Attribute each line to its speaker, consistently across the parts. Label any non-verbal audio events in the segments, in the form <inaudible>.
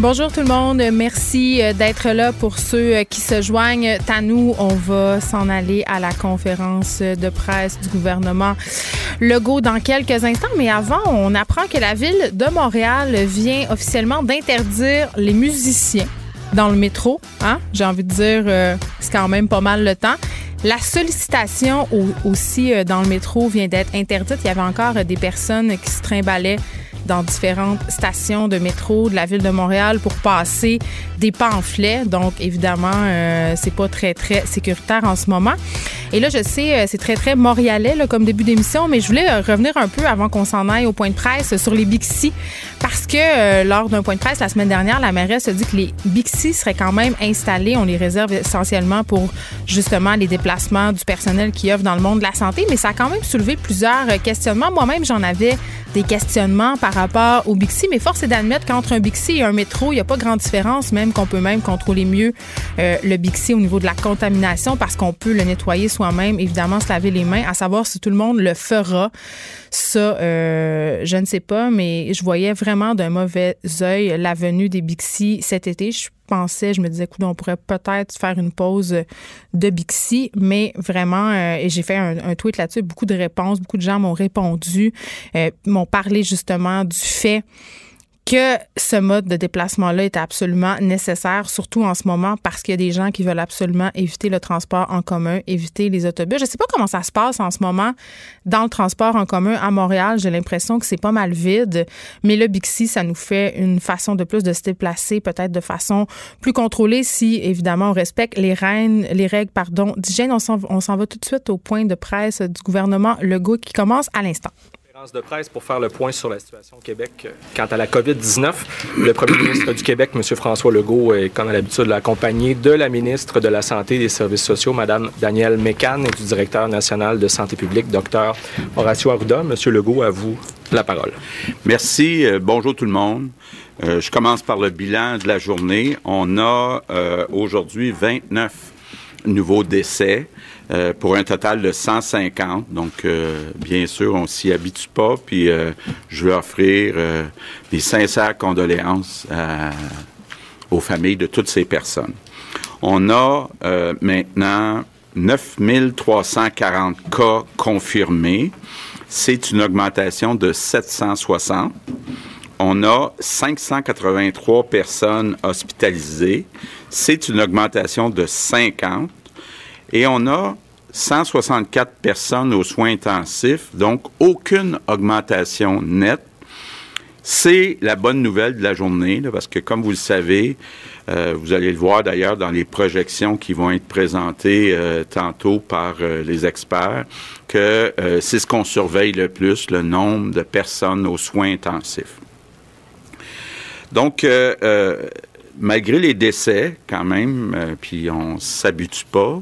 Speaker 1: Bonjour tout le monde, merci euh, d'être là pour ceux euh, qui se joignent à nous. On va s'en aller à la conférence de presse du gouvernement Legault dans quelques instants, mais avant, on apprend que la ville de Montréal vient officiellement d'interdire les musiciens dans le métro. Hein? J'ai envie de dire, euh, c'est quand même pas mal le temps. La sollicitation aussi dans le métro vient d'être interdite. Il y avait encore des personnes qui se trimballaient dans différentes stations de métro de la ville de Montréal pour passer des pamphlets. Donc, évidemment, euh, c'est pas très, très sécuritaire en ce moment. Et là, je sais, euh, c'est très, très montréalais comme début d'émission, mais je voulais euh, revenir un peu avant qu'on s'en aille au point de presse sur les Bixi parce que lors d'un point de presse la semaine dernière, la mairesse a dit que les Bixi seraient quand même installés. On les réserve essentiellement pour justement les déplacements du personnel qui œuvre dans le monde de la santé, mais ça a quand même soulevé plusieurs questionnements. Moi-même, j'en avais des questionnements par rapport au Bixi, mais force est d'admettre qu'entre un Bixi et un métro, il n'y a pas grande différence, même qu'on peut même contrôler mieux euh, le Bixi au niveau de la contamination parce qu'on peut le nettoyer soi-même, évidemment, se laver les mains, à savoir si tout le monde le fera. Ça, euh, je ne sais pas, mais je voyais vraiment d'un mauvais œil la venue des Bixi cet été. Je pensais, je me disais, on pourrait peut-être faire une pause de Bixi, mais vraiment, euh, et j'ai fait un, tweet là-dessus, beaucoup de réponses, beaucoup de gens m'ont répondu, euh, m'ont parlé justement du fait que ce mode de déplacement-là est absolument nécessaire, surtout en ce moment, parce qu'il y a des gens qui veulent absolument éviter le transport en commun, éviter les autobus. Je ne sais pas comment ça se passe en ce moment dans le transport en commun à Montréal. J'ai l'impression que c'est pas mal vide, mais le Bixi, ça nous fait une façon de plus de se déplacer, peut-être de façon plus contrôlée, si évidemment on respecte les règles, les règles, d'hygiène. On s'en va tout de suite au point de presse du gouvernement Legault qui commence à l'instant
Speaker 2: de presse pour faire le point sur la situation au Québec euh, quant à la COVID-19. Le premier ministre du Québec, M. François Legault, est comme à l'habitude accompagné de la ministre de la Santé et des Services sociaux, Mme Danielle Mécan, et du directeur national de santé publique, Dr. Horacio Arruda. M. Legault, à vous la parole.
Speaker 3: Merci. Euh, bonjour tout le monde. Euh, je commence par le bilan de la journée. On a aujourd'hui 29 nouveaux décès. Euh, pour un total de 150. Donc, euh, bien sûr, on s'y habitue pas. Puis, euh, je veux offrir mes sincères condoléances aux familles de toutes ces personnes. On a maintenant 9340 cas confirmés. C'est une augmentation de 760. On a 583 personnes hospitalisées. C'est une augmentation de 50. Et on a 164 personnes aux soins intensifs, donc aucune augmentation nette. C'est la bonne nouvelle de la journée, parce que comme vous le savez, euh, vous allez le voir d'ailleurs dans les projections qui vont être présentées euh, tantôt par euh, les experts, que c'est ce qu'on surveille le plus, le nombre de personnes aux soins intensifs. Donc, malgré les décès, quand même, puis on s'habitue pas,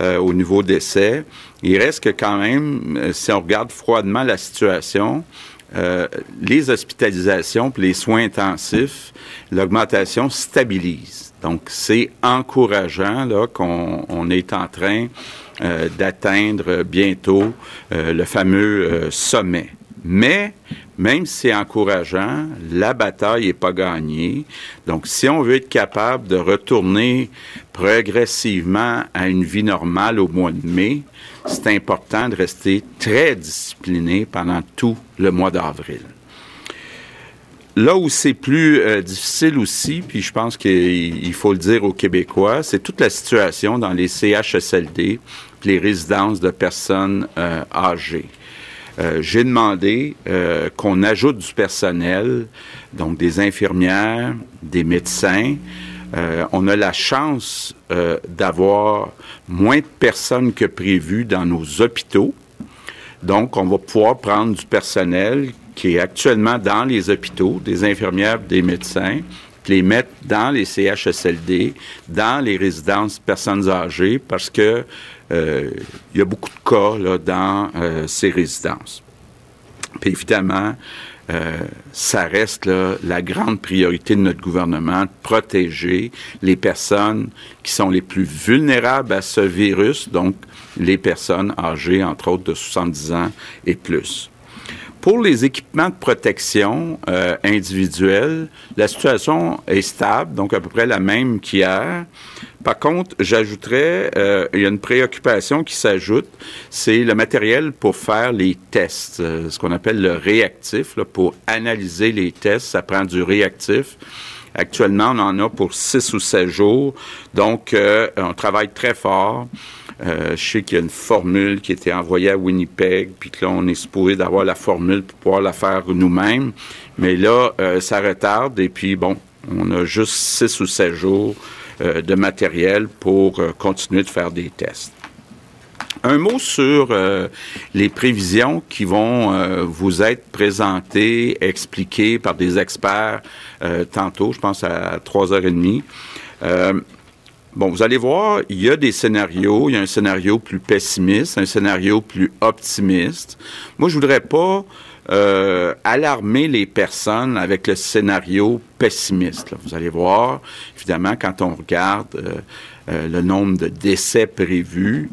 Speaker 3: euh, au niveau d'essai. Il reste que quand même, euh, si on regarde froidement la situation, euh, les hospitalisations et les soins intensifs, l'augmentation stabilise. Donc, c'est encourageant qu'on est en train d'atteindre bientôt le fameux sommet. Mais, même si c'est encourageant, la bataille n'est pas gagnée. Donc, si on veut être capable de retourner progressivement à une vie normale au mois de mai, c'est important de rester très discipliné pendant tout le mois d'avril. Là où c'est plus euh, difficile aussi, puis je pense qu'il faut le dire aux Québécois, c'est toute la situation dans les CHSLD, les résidences de personnes euh, âgées. Euh, j'ai demandé euh, qu'on ajoute du personnel, donc des infirmières, des médecins. Euh, on a la chance d'avoir moins de personnes que prévu dans nos hôpitaux. Donc, on va pouvoir prendre du personnel qui est actuellement dans les hôpitaux, des infirmières, des médecins, les mettre dans les CHSLD, dans les résidences personnes âgées, parce que euh, il y a beaucoup de cas là, dans euh, ces résidences. Puis évidemment, euh, ça reste là, la grande priorité de notre gouvernement, de protéger les personnes qui sont les plus vulnérables à ce virus, donc les personnes âgées, entre autres, de 70 ans et plus. Pour les équipements de protection euh, individuels, la situation est stable, donc à peu près la même qu'hier. Par contre, j'ajouterais, euh, il y a une préoccupation qui s'ajoute, c'est le matériel pour faire les tests, euh, ce qu'on appelle le réactif. Là, pour analyser les tests, ça prend du réactif. Actuellement, on en a pour six ou sept jours, donc euh, on travaille très fort. Euh, je sais qu'il y a une formule qui été envoyée à Winnipeg, puis que là, on est supposé d'avoir la formule pour pouvoir la faire nous-mêmes. Mais là, euh, ça retarde, et puis bon, on a juste six ou sept jours euh, de matériel pour continuer de faire des tests. Un mot sur les prévisions qui vont vous être présentées, expliquées par des experts tantôt, je pense à 3h30. Bon, vous allez voir, il y a des scénarios. Il y a un scénario plus pessimiste, un scénario plus optimiste. Moi, je voudrais pas euh, alarmer les personnes avec le scénario pessimiste. Vous allez voir, évidemment, quand on regarde euh, euh, le nombre de décès prévus,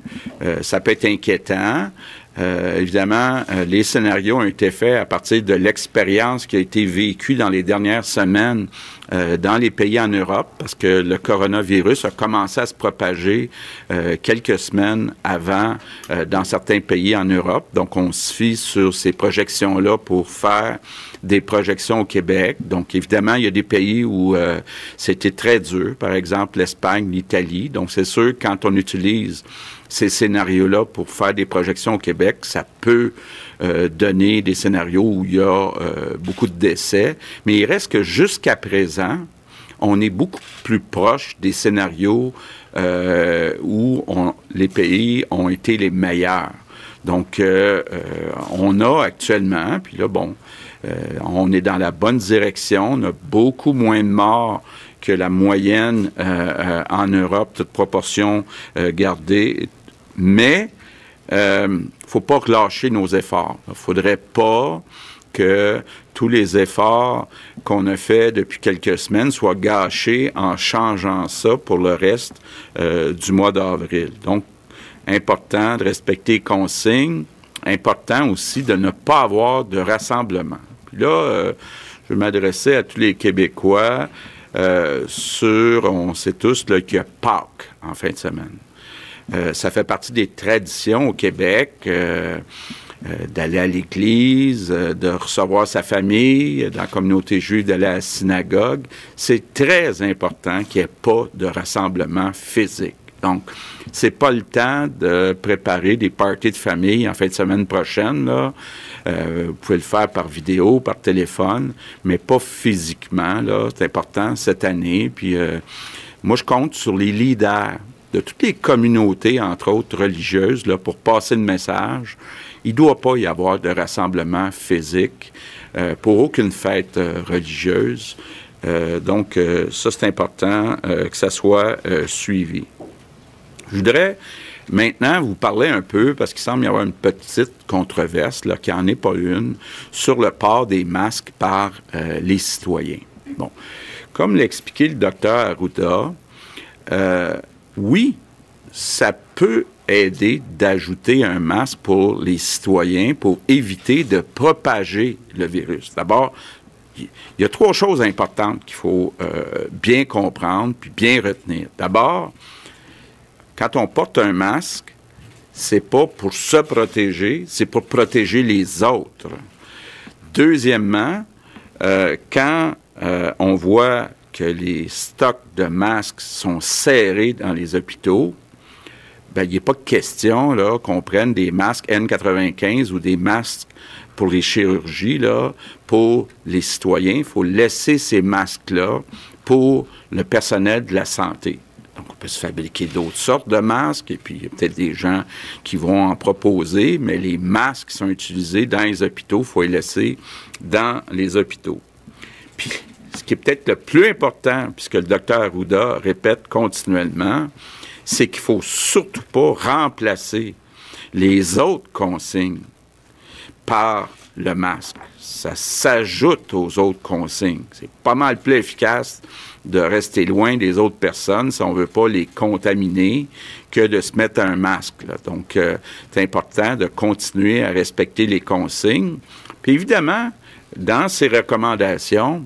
Speaker 3: ça peut être inquiétant. Euh, évidemment, euh, les scénarios ont été faits à partir de l'expérience qui a été vécue dans les dernières semaines euh, dans les pays en Europe, parce que le coronavirus a commencé à se propager quelques semaines avant dans certains pays en Europe. Donc, on se fie sur ces projections-là pour faire des projections au Québec. Donc, évidemment, il y a des pays où c'était très dur, par exemple l'Espagne, l'Italie. Donc, c'est sûr, quand on utilise ces scénarios-là pour faire des projections au Québec, ça peut euh, donner des scénarios où il y a euh, beaucoup de décès, mais il reste que jusqu'à présent, on est beaucoup plus proche des scénarios euh, où les pays ont été les meilleurs. Donc, on a actuellement, puis là, bon, on est dans la bonne direction, on a beaucoup moins de morts que la moyenne en Europe, toute proportion gardée, mais il euh, ne faut pas relâcher nos efforts. Il ne faudrait pas que tous les efforts qu'on a faits depuis quelques semaines soient gâchés en changeant ça pour le reste euh, du mois d'avril. Donc, important de respecter les consignes, important aussi de ne pas avoir de rassemblement. Puis là, euh, je m'adresser à tous les Québécois sur, on sait tous qu'il y a Pâques en fin de semaine. Euh, ça fait partie des traditions au Québec. Euh, euh, d'aller à l'église, de recevoir sa famille, dans la communauté juive, d'aller à la synagogue. C'est très important qu'il n'y ait pas de rassemblement physique. Donc, c'est pas le temps de préparer des parties de famille en fin de semaine prochaine. Là. vous pouvez le faire par vidéo, par téléphone, mais pas physiquement. C'est important cette année. Puis, moi, je compte sur les leaders de toutes les communautés, entre autres religieuses, là, pour passer le message. Il ne doit pas y avoir de rassemblement physique euh, pour aucune fête euh, religieuse. Euh, donc, ça, c'est important que ça soit suivi. Je voudrais maintenant vous parler un peu, parce qu'il semble y avoir une petite controverse, là, qui n'en est pas une, sur le port des masques par les citoyens. Bon, comme l'expliquait le docteur Arruda, oui, ça peut aider d'ajouter un masque pour les citoyens pour éviter de propager le virus. D'abord, il y a trois choses importantes qu'il faut euh, bien comprendre puis bien retenir. D'abord, quand on porte un masque, c'est pas pour se protéger, c'est pour protéger les autres. Deuxièmement, euh, quand euh, on voit que les stocks de masques sont serrés dans les hôpitaux, ben, il n'est pas question là, qu'on prenne des masques N95 ou des masques pour les chirurgies là, pour les citoyens. Il faut laisser ces masques-là pour le personnel de la santé. Donc, on peut se fabriquer d'autres sortes de masques, et puis il y a peut-être des gens qui vont en proposer, mais les masques qui sont utilisés dans les hôpitaux, il faut les laisser dans les hôpitaux. Puis, ce qui est peut-être le plus important, puisque le docteur Arruda répète continuellement, c'est qu'il faut surtout pas remplacer les autres consignes par le masque. Ça s'ajoute aux autres consignes. C'est pas mal plus efficace de rester loin des autres personnes si on veut pas les contaminer que de se mettre un masque. Donc, euh, c'est important de continuer à respecter les consignes. Puis évidemment, dans ses recommandations,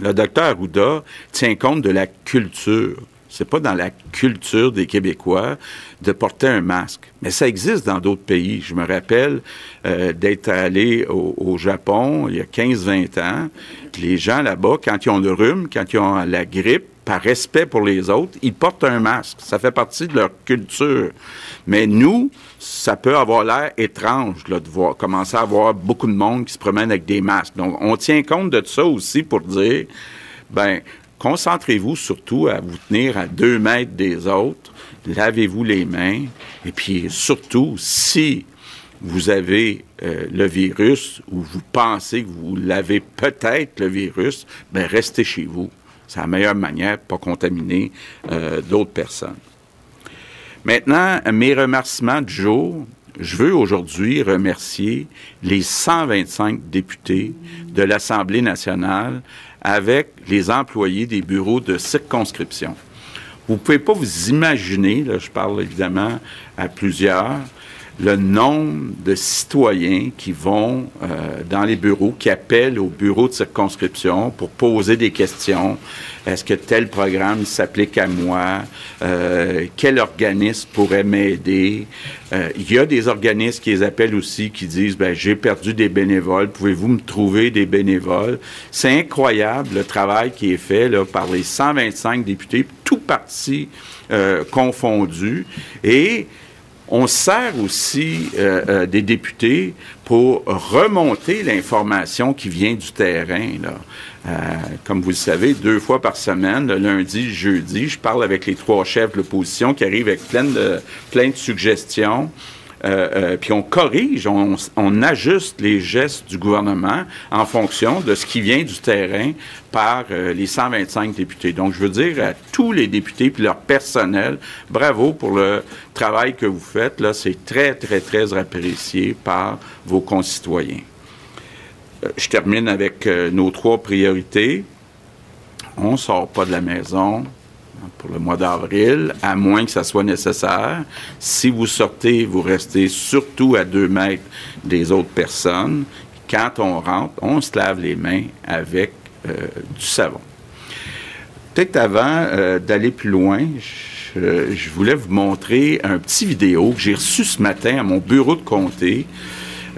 Speaker 3: le docteur Arruda tient compte de la culture. C'est pas dans la culture des Québécois de porter un masque. Mais ça existe dans d'autres pays. Je me rappelle euh, d'être allé au, Japon il y a 15-20 ans. Les gens là-bas, quand ils ont le rhume, quand ils ont la grippe, par respect pour les autres, ils portent un masque. Ça fait partie de leur culture. Mais nous, ça peut avoir l'air étrange de voir, commencer à voir beaucoup de monde qui se promène avec des masques. Donc, on tient compte de ça aussi pour dire, ben, concentrez-vous surtout à vous tenir à deux mètres des autres, lavez-vous les mains, et puis surtout, si vous avez euh, le virus ou vous pensez que vous l'avez peut-être le virus, ben restez chez vous. C'est la meilleure manière de pas contaminer euh, d'autres personnes. Maintenant, mes remerciements du jour. Je veux aujourd'hui remercier les 125 députés de l'Assemblée nationale avec les employés des bureaux de circonscription. Vous ne pouvez pas vous imaginer, là, je parle évidemment à plusieurs, le nombre de citoyens qui vont euh, dans les bureaux, qui appellent au bureau de circonscription pour poser des questions. Est-ce que tel programme s'applique à moi? Euh, quel organisme pourrait m'aider? Euh, il y a des organismes qui les appellent aussi, qui disent, ben, j'ai perdu des bénévoles, pouvez-vous me trouver des bénévoles? C'est incroyable le travail qui est fait là, par les 125 députés, tout partis confondus. Et on sert aussi euh, euh, des députés pour remonter l'information qui vient du terrain. Euh, comme vous le savez, deux fois par semaine, lundi, jeudi, je parle avec les trois chefs de l'opposition qui arrivent avec plein de, plein de suggestions. Euh, euh, puis on corrige, on, ajuste les gestes du gouvernement en fonction de ce qui vient du terrain par euh, les 125 députés. Donc, je veux dire à tous les députés puis leur personnel, bravo pour le travail que vous faites. Là, c'est très, très, très apprécié par vos concitoyens. je termine avec nos trois priorités. On ne sort pas de la maison, pour le mois d'avril, à moins que ça soit nécessaire. Si vous sortez, vous restez surtout à deux mètres des autres personnes. Quand on rentre, on se lave les mains avec euh, du savon. Peut-être avant euh, d'aller plus loin, je, voulais vous montrer un petit vidéo que j'ai reçu ce matin à mon bureau de comté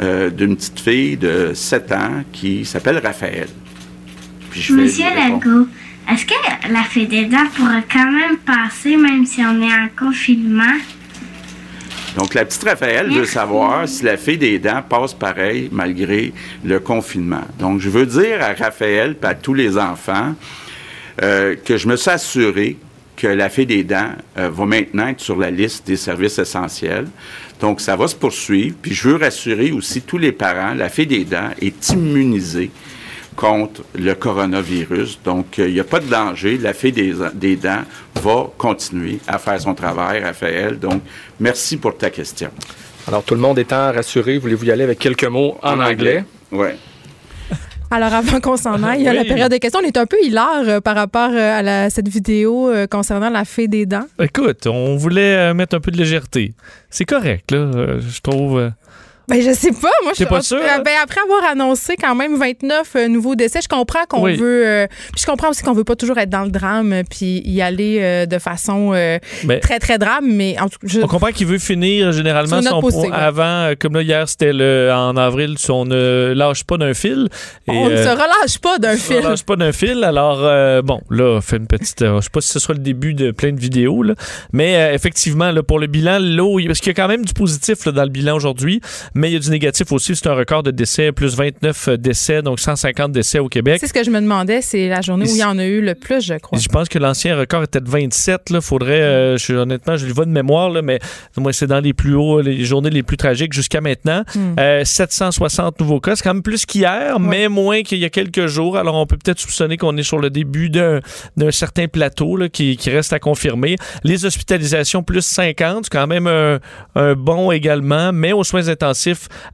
Speaker 3: euh, d'une petite fille de 7 ans qui s'appelle Raphaël.
Speaker 4: Monsieur Legault, est-ce que la fée des dents pourra quand même passer même si on est en confinement?
Speaker 3: Donc, la petite Raphaël veut savoir si la fée des dents passe pareil malgré le confinement. Donc, je veux dire à Raphaël et à tous les enfants euh, que je me suis assuré que la fée des dents euh, va maintenant être sur la liste des services essentiels. Donc, ça va se poursuivre. Puis, je veux rassurer aussi tous les parents, la fée des dents est immunisée contre le coronavirus. Donc, il n'y a pas de danger. La fée des, des, dents va continuer à faire son travail, Raphaël. Donc, merci pour ta question.
Speaker 2: Alors, tout le monde étant rassuré, voulez-vous y aller avec quelques mots en, anglais?
Speaker 3: Oui. <laughs>
Speaker 1: Alors, avant qu'on s'en aille, il y a la période de questions. On est un peu hilar euh, par rapport euh, à cette vidéo euh, concernant la fée des dents.
Speaker 5: Écoute, on voulait mettre un peu de légèreté. C'est correct, là, je trouve.
Speaker 1: Ben, je sais pas. Moi, je
Speaker 5: pas sûr.
Speaker 1: Euh, ben, après avoir annoncé quand même 29 euh, nouveaux décès, je comprends qu'on veut. Euh, puis je comprends aussi qu'on veut pas toujours être dans le drame puis y aller de façon ben, très, très drame. Mais en tout
Speaker 5: cas, On comprend qu'il veut finir généralement son point avant. Comme là, hier, c'était le, en avril, on ne lâche pas d'un fil.
Speaker 1: on ne se relâche pas d'un fil.
Speaker 5: On ne relâche pas d'un fil. Alors, bon, là, fait une petite. je sais pas si ce sera le début de plein de vidéos, là. Mais effectivement, là, pour le bilan, l'eau, parce qu'il y a quand même du positif là, dans le bilan aujourd'hui. Mais il y a du négatif aussi. C'est un record de décès, plus 29 décès, donc 150 décès au Québec.
Speaker 1: C'est ce que je me demandais. C'est la journée où il y en a eu le plus, je crois.
Speaker 5: Je pense que l'ancien record était de 27. Là. Faudrait, euh, je, honnêtement, je le vois de mémoire, là, mais moi, c'est dans les plus hauts, les journées les plus tragiques jusqu'à maintenant. 760 hmm. euh, nouveaux cas. C'est quand même plus qu'hier, mais moins qu'il y a quelques jours. Alors, on peut peut-être soupçonner qu'on est sur le début d'un certain plateau là, qui, qui, reste à confirmer. Les hospitalisations, plus 50. C'est quand même un, un, bon également, mais aux soins intensifs,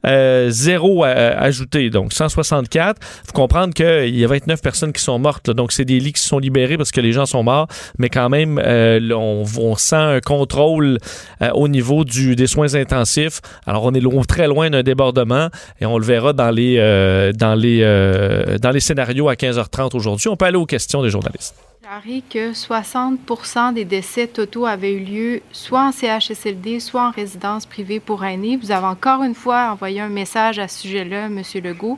Speaker 5: euh, zéro ajouté. Donc, 164. Il faut comprendre qu'il y a 29 personnes qui sont mortes. Donc, c'est des lits qui sont libérés parce que les gens sont morts, mais quand même, euh, on, sent un contrôle euh, au niveau des soins intensifs. Alors, on est très loin d'un débordement et on le verra dans les scénarios à 15h30 aujourd'hui. On peut aller aux questions des journalistes.
Speaker 6: Harry, que 60% des décès totaux avaient eu lieu soit en CHSLD, soit en résidence privée pour aînés. Vous avez encore une fois envoyé un message à ce sujet-là, M. Legault.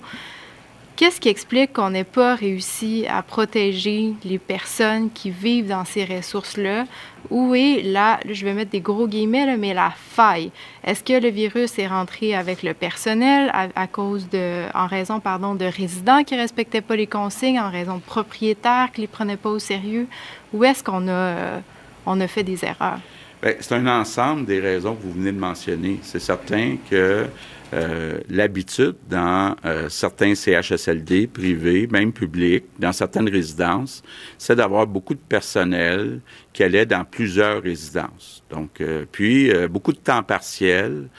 Speaker 6: Qu'est-ce qui explique qu'on n'ait pas réussi à protéger les personnes qui vivent dans ces ressources-là? Où est là, je vais mettre des gros guillemets, mais la faille? Est-ce que le virus est rentré avec le personnel à, cause de, en raison, pardon, de résidents qui respectaient pas les consignes, en raison de propriétaires qui les prenaient pas au sérieux? Où est-ce qu'on a, on a fait des erreurs?
Speaker 3: Ben, c'est un ensemble des raisons que vous venez de mentionner. C'est certain que euh, l'habitude dans euh, certains CHSLD privés, même publics, dans certaines résidences, c'est d'avoir beaucoup de personnel qui allait dans plusieurs résidences. Donc, euh, puis beaucoup de temps partiel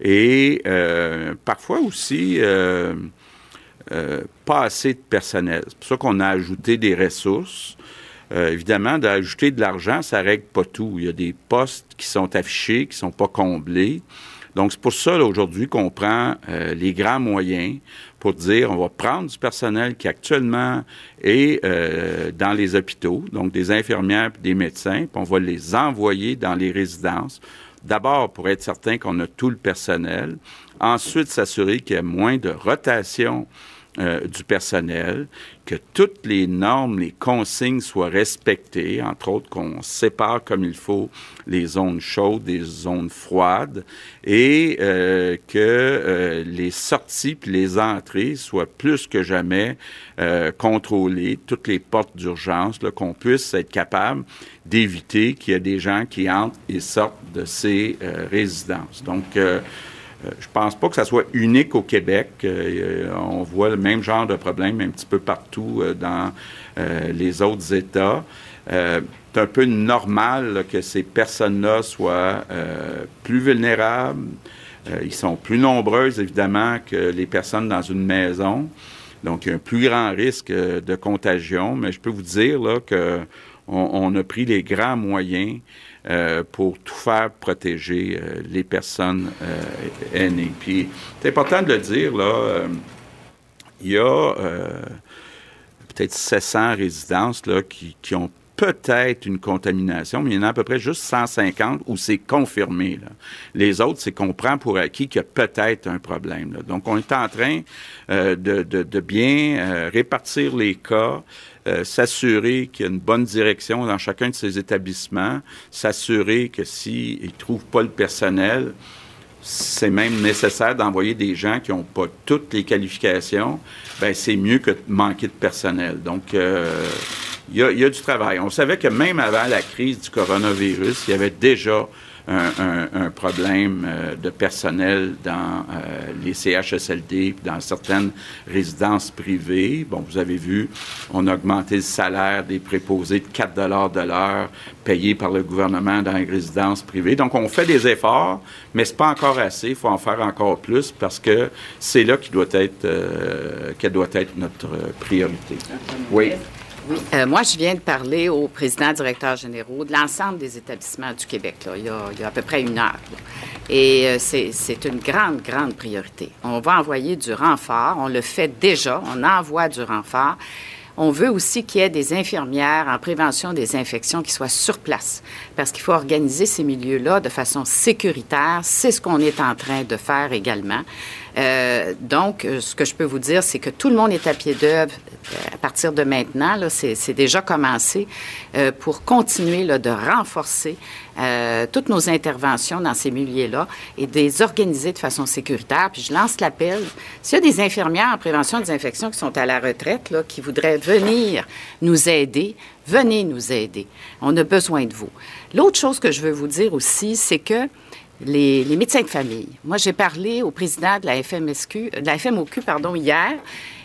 Speaker 3: et parfois aussi pas assez de personnel. C'est pour ça qu'on a ajouté des ressources. Évidemment, d'ajouter de l'argent, ça règle pas tout. Il y a des postes qui sont affichés, qui sont pas comblés. Donc, c'est pour ça, aujourd'hui, qu'on prend euh, les grands moyens pour dire, on va prendre du personnel qui actuellement est euh, dans les hôpitaux, donc des infirmières et des médecins, puis on va les envoyer dans les résidences. D'abord, pour être certain qu'on a tout le personnel. Ensuite, s'assurer qu'il y a moins de rotation euh, du personnel, que toutes les normes, les consignes soient respectées, entre autres qu'on sépare comme il faut les zones chaudes des zones froides et euh, que euh, les sorties puis les entrées soient plus que jamais contrôlées, toutes les portes d'urgence, qu'on puisse être capable d'éviter qu'il y ait des gens qui entrent et sortent de ces résidences. Donc, euh, je pense pas que ça soit unique au Québec. Euh, on voit le même genre de problème un petit peu partout euh, dans les autres États. c'est un peu normal que ces personnes-là soient plus vulnérables. ils sont plus nombreuses, évidemment, que les personnes dans une maison. Donc, il y a un plus grand risque de contagion. Mais je peux vous dire là, qu'on on a pris les grands moyens euh, pour tout faire protéger euh, les personnes euh, aînées. Puis c'est important de le dire, là, il y a peut-être 700 résidences là, qui, qui ont peut-être une contamination, mais il y en a à peu près juste 150 où c'est confirmé. Les autres, c'est qu'on prend pour acquis qu'il y a peut-être un problème. Donc, on est en train de, de, bien répartir les cas, euh, s'assurer qu'il y a une bonne direction dans chacun de ces établissements, s'assurer que s'ils ne trouvent pas le personnel, c'est même nécessaire d'envoyer des gens qui n'ont pas toutes les qualifications, ben c'est mieux que de manquer de personnel. Donc, euh, il y, y, a du travail. On savait que même avant la crise du coronavirus, il y avait déjà un, problème euh, de personnel dans euh, les CHSLD, dans certaines résidences privées. Bon, vous avez vu, on a augmenté le salaire des préposés de 4 de l'heure payés par le gouvernement dans les résidences privées. Donc, on fait des efforts, mais c'est pas encore assez. Il faut en faire encore plus parce que c'est là qui doit être, euh, qu'elle doit être notre priorité.
Speaker 7: Oui. Oui, euh, moi, je viens de parler au président directeur généraux de l'ensemble des établissements du Québec, il, y a, à peu près une heure. Et euh, c'est une grande, grande priorité. On va envoyer du renfort. On le fait déjà. On envoie du renfort. On veut aussi qu'il y ait des infirmières en prévention des infections qui soient sur place, parce qu'il faut organiser ces milieux-là de façon sécuritaire. C'est ce qu'on est en train de faire également. Euh, donc, euh, ce que je peux vous dire, c'est que tout le monde est à pied d'œuvre à partir de maintenant. C'est, déjà commencé pour continuer de renforcer toutes nos interventions dans ces milieux-là et de les organiser de façon sécuritaire. Puis je lance l'appel. S'il y a des infirmières en prévention des infections qui sont à la retraite, qui voudraient venir nous aider, venez nous aider. On a besoin de vous. L'autre chose que je veux vous dire aussi, c'est que les, médecins de famille. Moi, j'ai parlé au président de la FMSQ, de la FMOQ, pardon, hier,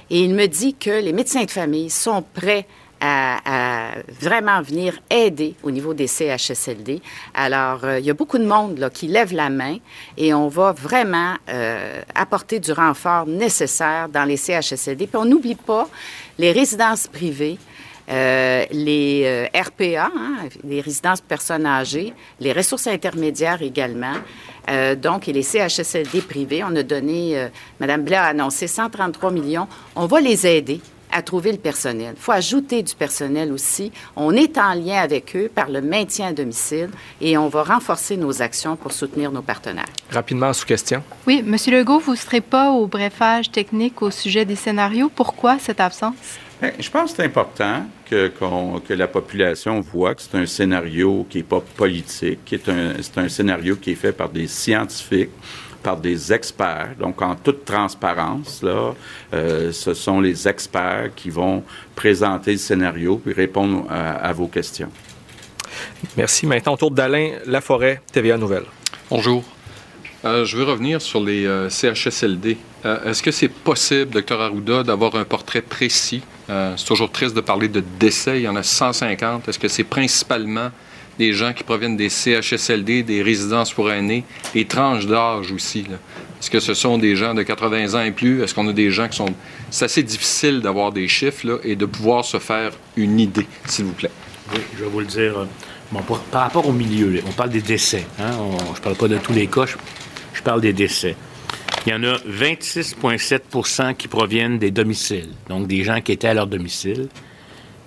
Speaker 7: et il me dit que les médecins de famille sont prêts à, vraiment venir aider au niveau des CHSLD. Alors, euh, il y a beaucoup de monde là, qui lève la main et on va vraiment euh, apporter du renfort nécessaire dans les CHSLD. Puis on n'oublie pas les résidences privées. Euh, les euh, RPA, hein, les résidences personnes âgées, les ressources intermédiaires également, euh, donc, et les CHSLD privés. On a donné, Mme Blair a annoncé 133 millions. On va les aider à trouver le personnel. Il faut ajouter du personnel aussi. On est en lien avec eux par le maintien à domicile et on va renforcer nos actions pour soutenir nos partenaires.
Speaker 2: Rapidement, sous question.
Speaker 6: Oui, M. Legault, vous ne serez pas au brefage technique au sujet des scénarios. Pourquoi cette absence?
Speaker 3: Je pense que c'est important que, que, la population voit que c'est un scénario qui n'est pas politique, qui est un, c'est un scénario qui est fait par des scientifiques, par des experts. Donc, en toute transparence, là, euh, ce sont les experts qui vont présenter le scénario puis répondre à, vos questions.
Speaker 2: Merci. Maintenant, autour d'Alain Laforêt, TVA Nouvelle.
Speaker 8: Bonjour. Euh, je veux revenir sur les euh, CHSLD. Est-ce que c'est possible, docteur Arruda, d'avoir un portrait précis? Euh, c'est toujours triste de parler de décès. Il y en a 150. Est-ce que c'est principalement des gens qui proviennent des CHSLD, des résidences pour aînés, des tranches d'âge aussi? Est-ce que ce sont des gens de 80 ans et plus? Est-ce qu'on a des gens qui sont... C'est assez difficile d'avoir des chiffres et de pouvoir se faire une idée, s'il vous plaît.
Speaker 9: Oui, je vais vous le dire. Bon, par rapport au milieu, on parle des décès. Hein? je ne parle pas de tous les cas, je parle des décès. Il y en a 26,7% qui proviennent des domiciles, donc des gens qui étaient à leur domicile.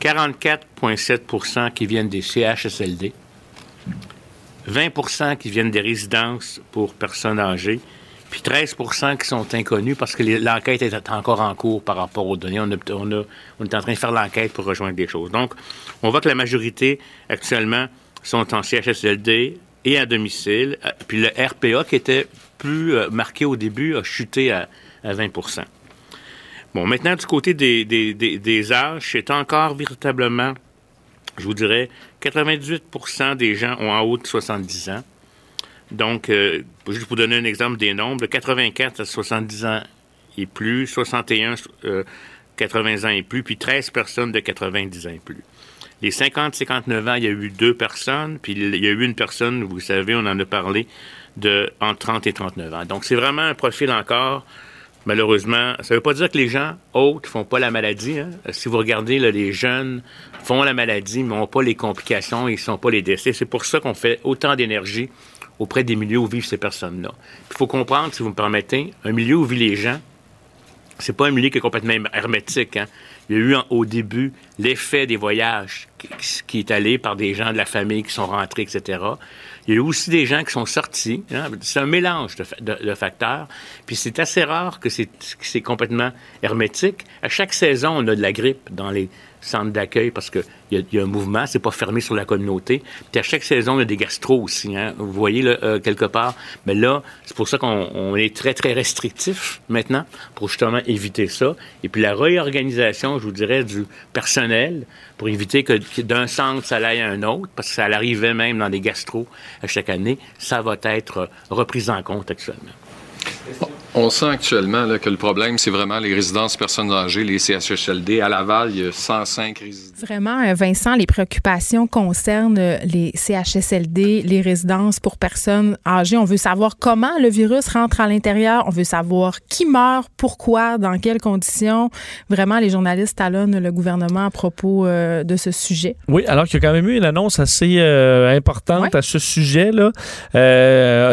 Speaker 9: 44,7 qui viennent des CHSLD. 20 qui viennent des résidences pour personnes âgées. Puis 13% qui sont inconnus parce que l'enquête est encore en cours par rapport aux données. On, on, est en train de faire l'enquête pour rejoindre des choses. Donc, on voit que la majorité, actuellement, sont en CHSLD et à domicile. Euh, puis le RPA, qui était plus euh, marqué au début a chuté à, 20% Bon, maintenant, du côté des, âges, c'est encore véritablement, je vous dirais, 98% des gens ont en haut de 70 ans. Donc, euh, juste pour donner un exemple des nombres, 84 à 70 ans et plus, 61 80 ans et plus, puis 13 personnes de 90 ans et plus. Les 50-59 ans, il y a eu deux personnes, puis il y a eu une personne, vous savez, on en a parlé, de entre 30 et 39 ans. Donc, c'est vraiment un profil encore, malheureusement, ça ne veut pas dire que les gens autres font pas la maladie. Hein. Si vous regardez, les jeunes font la maladie, mais n'ont pas les complications, ils ne sont pas les décès. C'est pour ça qu'on fait autant d'énergie auprès des milieux où vivent ces personnes-là. Il faut comprendre, si vous me permettez, un milieu où vivent les gens, c'est pas un milieu qui est complètement hermétique. Hein. Il y a eu au début l'effet des voyages qui, est allé par des gens de la famille qui sont rentrés, etc. Il y a eu aussi des gens qui sont sortis. Hein. C'est un mélange de, facteurs. Puis c'est assez rare que c'est complètement hermétique. À chaque saison, on a de la grippe dans les centres d'accueil parce qu'il y, y, a un mouvement, c'est pas fermé sur la communauté. Puis à chaque saison, il y a des gastro aussi. Hein. Vous voyez là, euh, quelque part. Mais là, c'est pour ça qu'on est très, très restrictif maintenant pour justement éviter ça. Et puis la réorganisation, je vous dirais, du personnel pour éviter que, d'un centre, ça aille à un autre, parce que ça arrivait même dans des gastro à chaque année, ça va être repris en compte actuellement.
Speaker 8: On sent actuellement que le problème, c'est vraiment les résidences personnes âgées, les CHSLD. À Laval, il y a 105 résidences.
Speaker 1: Vraiment, euh, Vincent, les préoccupations concernent euh, les CHSLD, les résidences pour personnes âgées. On veut savoir comment le virus rentre à l'intérieur. On veut savoir qui meurt, pourquoi, dans quelles conditions. Vraiment, les journalistes talonnent le gouvernement à propos euh, de ce sujet.
Speaker 5: Oui, alors qu'il y a quand même eu une annonce assez importante à ce sujet-là.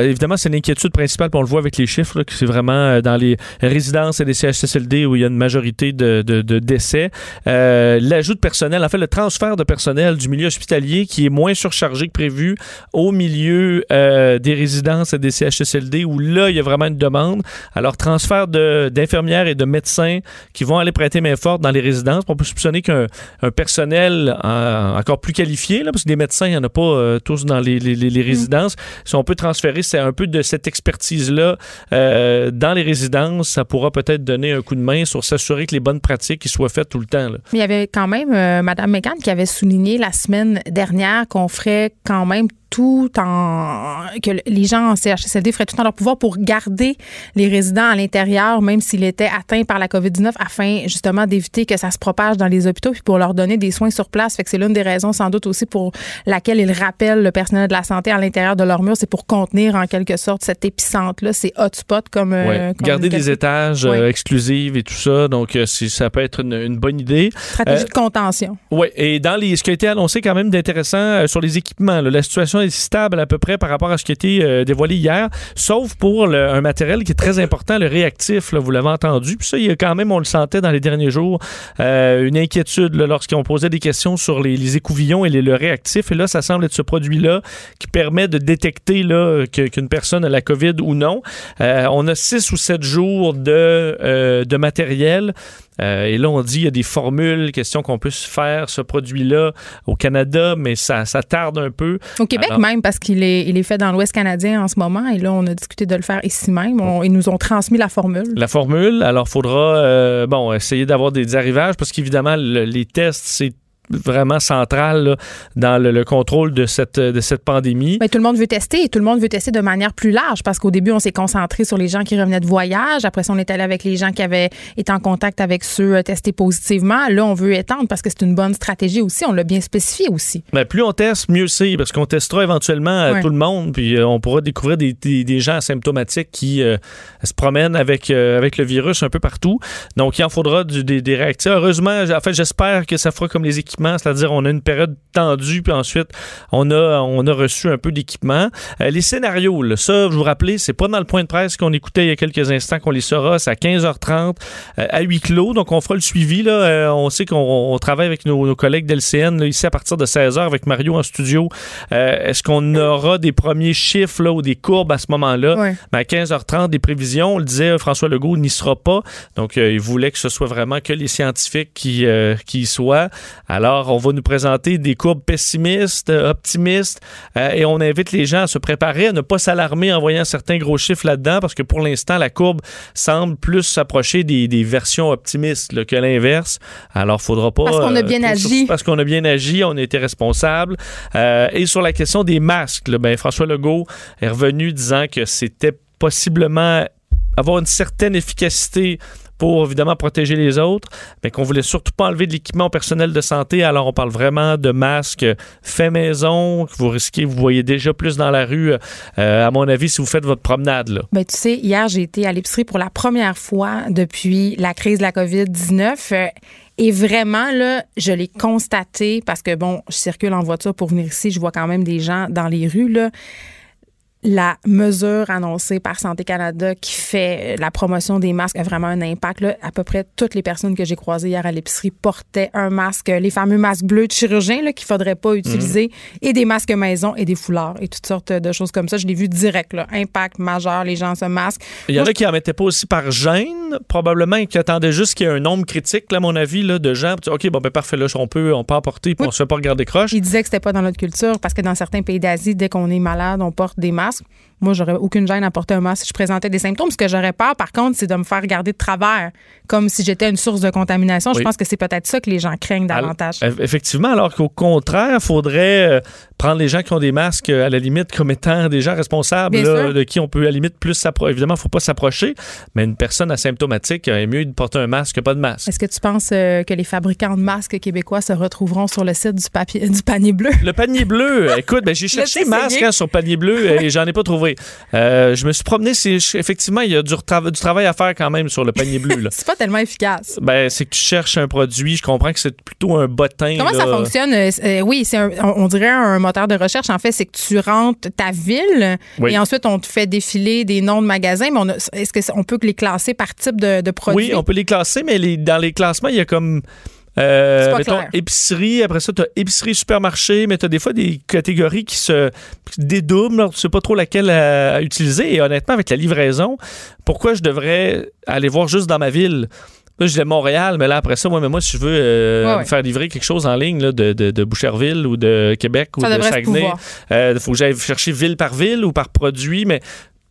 Speaker 5: évidemment, c'est l'inquiétude principale, puis on le voit avec les chiffres, que c'est vraiment évidemment, dans les résidences et les CHSLD où il y a une majorité de, de, de décès. L'ajout de personnel, en fait, le transfert de personnel du milieu hospitalier qui est moins surchargé que prévu au milieu des résidences et des CHSLD où là, il y a vraiment une demande. Alors, transfert d'infirmières et de médecins qui vont aller prêter main forte dans les résidences. On peut soupçonner qu'un personnel encore plus qualifié, là, parce que des médecins, il n'y en a pas euh, tous dans les, les, les, résidences. Si on peut transférer c'est un peu de cette expertise-là euh, dans les résidences, ça pourra peut-être donner un coup de main sur s'assurer que les bonnes pratiques soient faites tout le temps.
Speaker 1: Il y avait quand même euh, Mme Megan qui avait souligné la semaine dernière qu'on ferait quand même tout en que les gens en CHSLD feraient tout en leur pouvoir pour garder les résidents à l'intérieur, même s'ils étaient atteints par la COVID-19, afin justement d'éviter que ça se propage dans les hôpitaux, puis pour leur donner des soins sur place. Fait que c'est l'une des raisons sans doute aussi pour laquelle ils rappellent le personnel de la santé à l'intérieur de leur mur, c'est pour contenir en quelque sorte cette épicentre-là, ces hotspots comme,
Speaker 5: euh, garder des étages euh, exclusifs et tout ça. Donc euh, ça peut être une, bonne idée.
Speaker 1: Stratégie de contention.
Speaker 5: Oui, et dans les ce qui a été annoncé quand même d'intéressant sur les équipements, la situation stable à peu près par rapport à ce qui a été euh, dévoilé hier, sauf pour un matériel qui est très important, le réactif, vous l'avez entendu. Puis ça, il y a quand même, on le sentait dans les derniers jours, euh, une inquiétude lorsqu'on posait des questions sur les, écouvillons et le réactif. Et là, ça semble être ce produit-là qui permet de détecter qu'une personne a la COVID ou non. Euh, on a six ou sept jours de matériel. Euh, et là, on dit qu'il y a des formules, question qu'on puisse faire ce produit-là au Canada, mais ça, ça tarde un peu.
Speaker 1: Au Québec même, parce qu'il est, il est fait dans l'Ouest canadien en ce moment. Et là, on a discuté de le faire ici même. ils nous ont transmis la formule.
Speaker 5: La formule. Alors, il faudra, euh, bon, essayer d'avoir des arrivages parce qu'évidemment, les tests, c'est vraiment centrale dans le, contrôle de cette, de cette pandémie.
Speaker 1: Mais tout le monde veut tester et tout le monde veut tester de manière plus large parce qu'au début, on s'est concentré sur les gens qui revenaient de voyage. Après ça, on est allé avec les gens qui avaient été en contact avec ceux euh, testés positivement. Là, on veut étendre parce que c'est une bonne stratégie aussi. On l'a bien spécifié aussi.
Speaker 5: Mais plus on teste, mieux c'est parce qu'on testera éventuellement euh, tout le monde puis euh, on pourra découvrir des, des, gens asymptomatiques qui se promènent avec, avec le virus un peu partout. Donc, il en faudra du, des, des réactifs. Heureusement, en fait, j'espère que ça fera comme les c'est-à-dire on a une période tendue, puis ensuite on a, on a reçu un peu d'équipement. Euh, les scénarios, là, ça, je vous rappelais, c'est pas dans le point de presse qu'on écoutait il y a quelques instants qu'on les saura, c'est à 15h30 euh, à huis clos, donc on fera le suivi. Là. Euh, on sait qu'on travaille avec nos, collègues d'LCN ici à partir de 16h avec Mario en studio. Est-ce qu'on aura des premiers chiffres là, ou des courbes à ce moment-là? Ben, à 15h30, des prévisions, on le disait, François Legault n'y sera pas, donc il voulait que ce soit vraiment que les scientifiques qui, qui y soient. Alors, on va nous présenter des courbes pessimistes, euh, optimistes, euh, et on invite les gens à se préparer, à ne pas s'alarmer en voyant certains gros chiffres là-dedans, parce que pour l'instant, la courbe semble plus s'approcher des, versions optimistes que l'inverse. Alors, faudra pas...
Speaker 1: Parce qu'on a bien euh, agi.
Speaker 5: Parce qu'on a bien agi, on a été responsable. et sur la question des masques, ben, François Legault est revenu disant que c'était possiblement avoir une certaine efficacité pour évidemment protéger les autres, mais qu'on voulait surtout pas enlever de l'équipement personnel de santé. Alors on parle vraiment de masques fait maison que vous risquez, vous voyez déjà plus dans la rue, euh, à mon avis, si vous faites votre promenade. Là.
Speaker 1: Ben, tu sais, hier j'ai été à l'épicerie pour la première fois depuis la crise de la COVID-19. Euh, et vraiment, là, je l'ai constaté parce que, bon, je circule en voiture pour venir ici, je vois quand même des gens dans les rues, là la mesure annoncée par Santé Canada qui fait la promotion des masques a vraiment un impact. Là. À peu près toutes les personnes que j'ai croisées hier à l'épicerie portaient un masque, les fameux masques bleus de chirurgien qu'il ne faudrait pas utiliser, mhm. et des masques maison et des foulards et toutes sortes de choses comme ça. Je l'ai vu direct. Là. Impact majeur, les gens se masquent.
Speaker 5: Il y en a qui n'en mettaient pas aussi par gêne, probablement, et qui attendaient juste qu'il y ait un nombre critique, là, à mon avis, là, de gens. OK, bon, ben parfait, là, on peut, on peut porter, puis on ne se fait pas regarder croche.
Speaker 1: Ils disaient que c'était pas dans notre culture parce que dans certains pays d'Asie, dès qu'on est malade, on porte des masques. podcast. Moi, j'aurais aucune gêne à porter un masque si je présentais des symptômes. Ce que j'aurais peur, par contre, c'est de me faire regarder de travers, comme si j'étais une source de contamination. Je pense que c'est peut-être ça que les gens craignent davantage.
Speaker 5: effectivement, alors qu'au contraire, il faudrait euh, prendre les gens qui ont des masques euh, à la limite comme étant des gens responsables de qui on peut à la limite plus s'approcher. Évidemment, il ne faut pas s'approcher, mais une personne asymptomatique est mieux de porter un masque que pas de masque.
Speaker 1: Est-ce que tu penses euh, que les fabricants de masques québécois se retrouveront sur le site du, papier, <laughs> du panier bleu?
Speaker 5: Le panier bleu, <laughs> écoute, ben, j'ai cherché masque hein, sur panier bleu et j'en ai pas trouvé. Euh, je me suis promené. Effectivement, il y a du, du, travail à faire quand même sur le panier bleu. <laughs>
Speaker 1: c'est pas tellement efficace.
Speaker 5: Ben, c'est que tu cherches un produit. Je comprends que c'est plutôt un bottin.
Speaker 1: Comment ça fonctionne? Euh, oui, c'est on, dirait un moteur de recherche. En fait, c'est que tu rentres ta ville et ensuite, on te fait défiler des noms de magasins. Mais est-ce qu'on peut les classer par type de, produit?
Speaker 5: Oui, on peut les classer, mais les, dans les classements, il y a comme euh, mettons, épicerie, après ça, tu as épicerie, supermarché, mais tu as des fois des catégories qui se dédoublent. Tu sais pas trop laquelle à, utiliser. Et honnêtement, avec la livraison, pourquoi je devrais aller voir juste dans ma ville? Là, je dis Montréal, mais là, après ça, moi, mais moi si je veux euh, faire livrer quelque chose en ligne de, de, Boucherville ou de Québec ou de Saguenay, il euh, faut que j'aille chercher ville par ville ou par produit, mais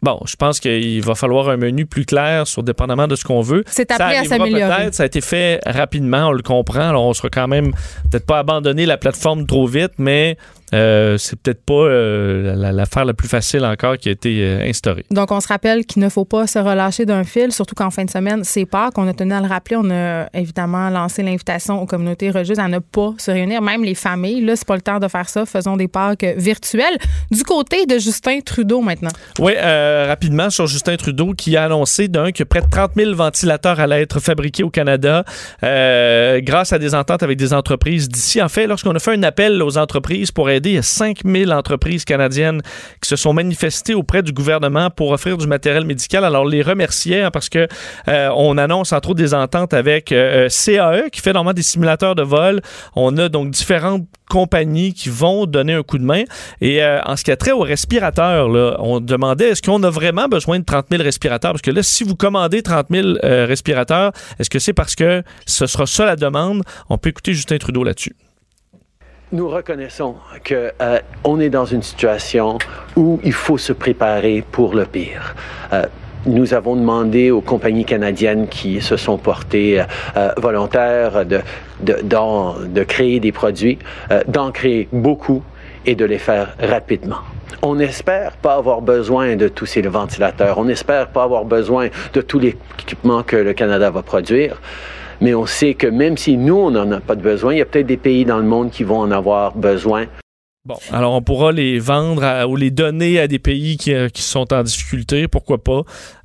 Speaker 5: Bon, je pense qu'il va falloir un menu plus clair sur dépendamment de ce qu'on veut.
Speaker 1: C'est appelé à s'améliorer.
Speaker 5: Ça a été fait rapidement, on le comprend. Alors, on sera quand même peut-être pas abandonner la plateforme trop vite, mais euh, c'est peut-être pas euh, l'affaire la, plus facile encore qui a été euh, instaurée.
Speaker 1: Donc, on se rappelle qu'il ne faut pas se relâcher d'un fil, surtout qu'en fin de semaine, c'est pas qu'on a tenu à le rappeler. On a évidemment lancé l'invitation aux communautés religieuses à ne pas se réunir, même les familles. Là, c'est pas le temps de faire ça. Faisons des Pâques virtuelles. Du côté de Justin Trudeau maintenant.
Speaker 5: Oui, rapidement sur Justin Trudeau qui a annoncé d'un que près de 30 000 ventilateurs allaient être fabriqués au Canada grâce à des ententes avec des entreprises d'ici. En fait, lorsqu'on a fait un appel aux entreprises pour aider il y a 5000 entreprises canadiennes qui se sont manifestées auprès du gouvernement pour offrir du matériel médical. Alors, les remercier hein, parce que euh, on annonce entre autres des ententes avec euh, euh, CAE qui fait normalement des simulateurs de vol. On a donc différentes compagnies qui vont donner un coup de main. Et en ce qui a trait aux respirateurs, on demandait est-ce qu'on a vraiment besoin de 30 000 respirateurs? Parce que là, si vous commandez 30 000 respirateurs, est-ce que c'est parce que ce sera ça la demande? On peut écouter Justin Trudeau là-dessus
Speaker 10: nous reconnaissons qu'on euh, on est dans une situation où il faut se préparer pour le pire. Euh, nous avons demandé aux compagnies canadiennes qui se sont portées euh, volontaires de, de, de, créer des produits, d'en créer beaucoup et de les faire rapidement. On n'espère pas avoir besoin de tous ces ventilateurs. On n'espère pas avoir besoin de tout l'équipement que le Canada va produire mais on sait que même si nous, on n'en a pas de besoin, il y a peut-être des pays dans le monde qui vont en avoir besoin.
Speaker 5: Bon, alors on pourra les vendre ou les donner à des pays qui, euh, sont en difficulté, pourquoi pas.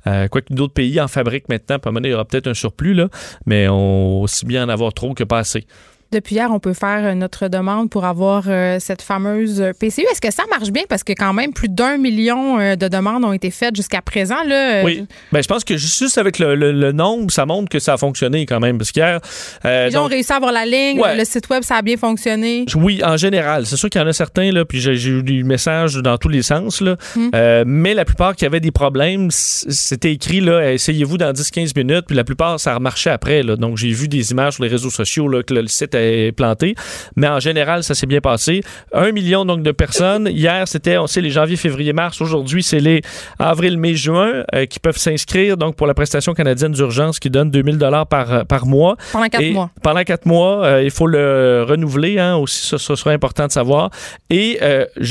Speaker 5: Euh, Quoique d'autres pays en fabriquent maintenant, pas il y aura peut-être un surplus, là, mais on aussi bien en avoir trop que pas assez.
Speaker 1: Depuis hier, on peut faire euh, notre demande pour avoir euh, cette fameuse PCU. Est-ce que ça marche bien? Parce que quand même, plus d'un million euh, de demandes ont été faites jusqu'à présent. Là,
Speaker 5: oui. Ben, je pense que juste avec le, nombre, ça montre que ça a fonctionné quand même. Parce qu'hier.
Speaker 1: Les gens ont réussi à avoir la ligne. Le site web, ça a bien fonctionné.
Speaker 5: Oui, en général. C'est sûr qu'il y en a certains, là, puis j'ai eu des messages dans tous les sens. Là. Hum. mais la plupart qui avaient des problèmes, c'était écrit, là, essayez-vous dans 10-15 minutes. Puis la plupart, ça a marché après. Là. Donc, j'ai vu des images sur les réseaux sociaux là, que le site planté. Mais en général, ça s'est bien passé. Un million donc de personnes. Hier, c'était, on sait, les janvier, février, mars. Aujourd'hui, c'est les avril, mai, juin euh, qui peuvent s'inscrire donc pour la prestation canadienne d'urgence qui donne 2000 dollars par, euh, par mois.
Speaker 1: Pendant quatre mois.
Speaker 5: Pendant quatre mois, euh, il faut le renouveler hein, aussi. Ça, ça serait important de savoir. Et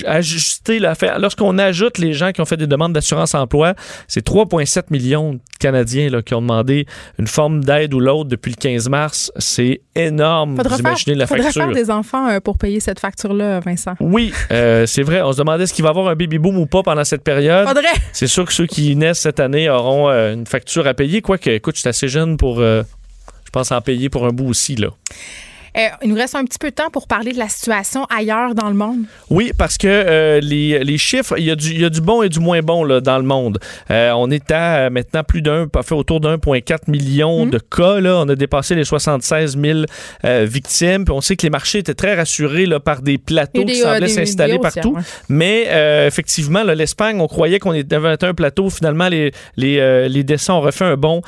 Speaker 5: ajuster l'affaire. Lorsqu'on ajoute les gens qui ont fait des demandes d'assurance emploi, c'est 3,7 millions de Canadiens là, qui ont demandé une forme d'aide ou l'autre depuis le 15 mars. C'est énorme. Vous imaginez la
Speaker 1: facture. faire des enfants euh, pour payer cette facture-là, Vincent.
Speaker 5: Oui, euh, c'est vrai. On se demandait est-ce qu'il va y avoir un baby-boom ou pas pendant cette période.
Speaker 1: Faudrait.
Speaker 5: C'est sûr que ceux qui naissent cette année auront euh, une facture à payer. Quoique, écoute, je suis assez jeune pour, je pense, en payer pour un bout aussi, là.
Speaker 1: Euh, il nous reste un petit peu de temps pour parler de la situation ailleurs dans le monde.
Speaker 5: Oui, parce que euh, les, les, chiffres, il y, a du, il y, a du bon et du moins bon là, dans le monde. Euh, on est à maintenant plus d'un, fait autour d'1,4 million mhm. de cas. Là. On a dépassé les 76 000 victimes. Puis on sait que les marchés étaient très rassurés là, par des plateaux qui semblaient s'installer partout. Mais effectivement, l'Espagne, on croyait qu'on était un plateau. Finalement, les, les, les décès ont refait un bon.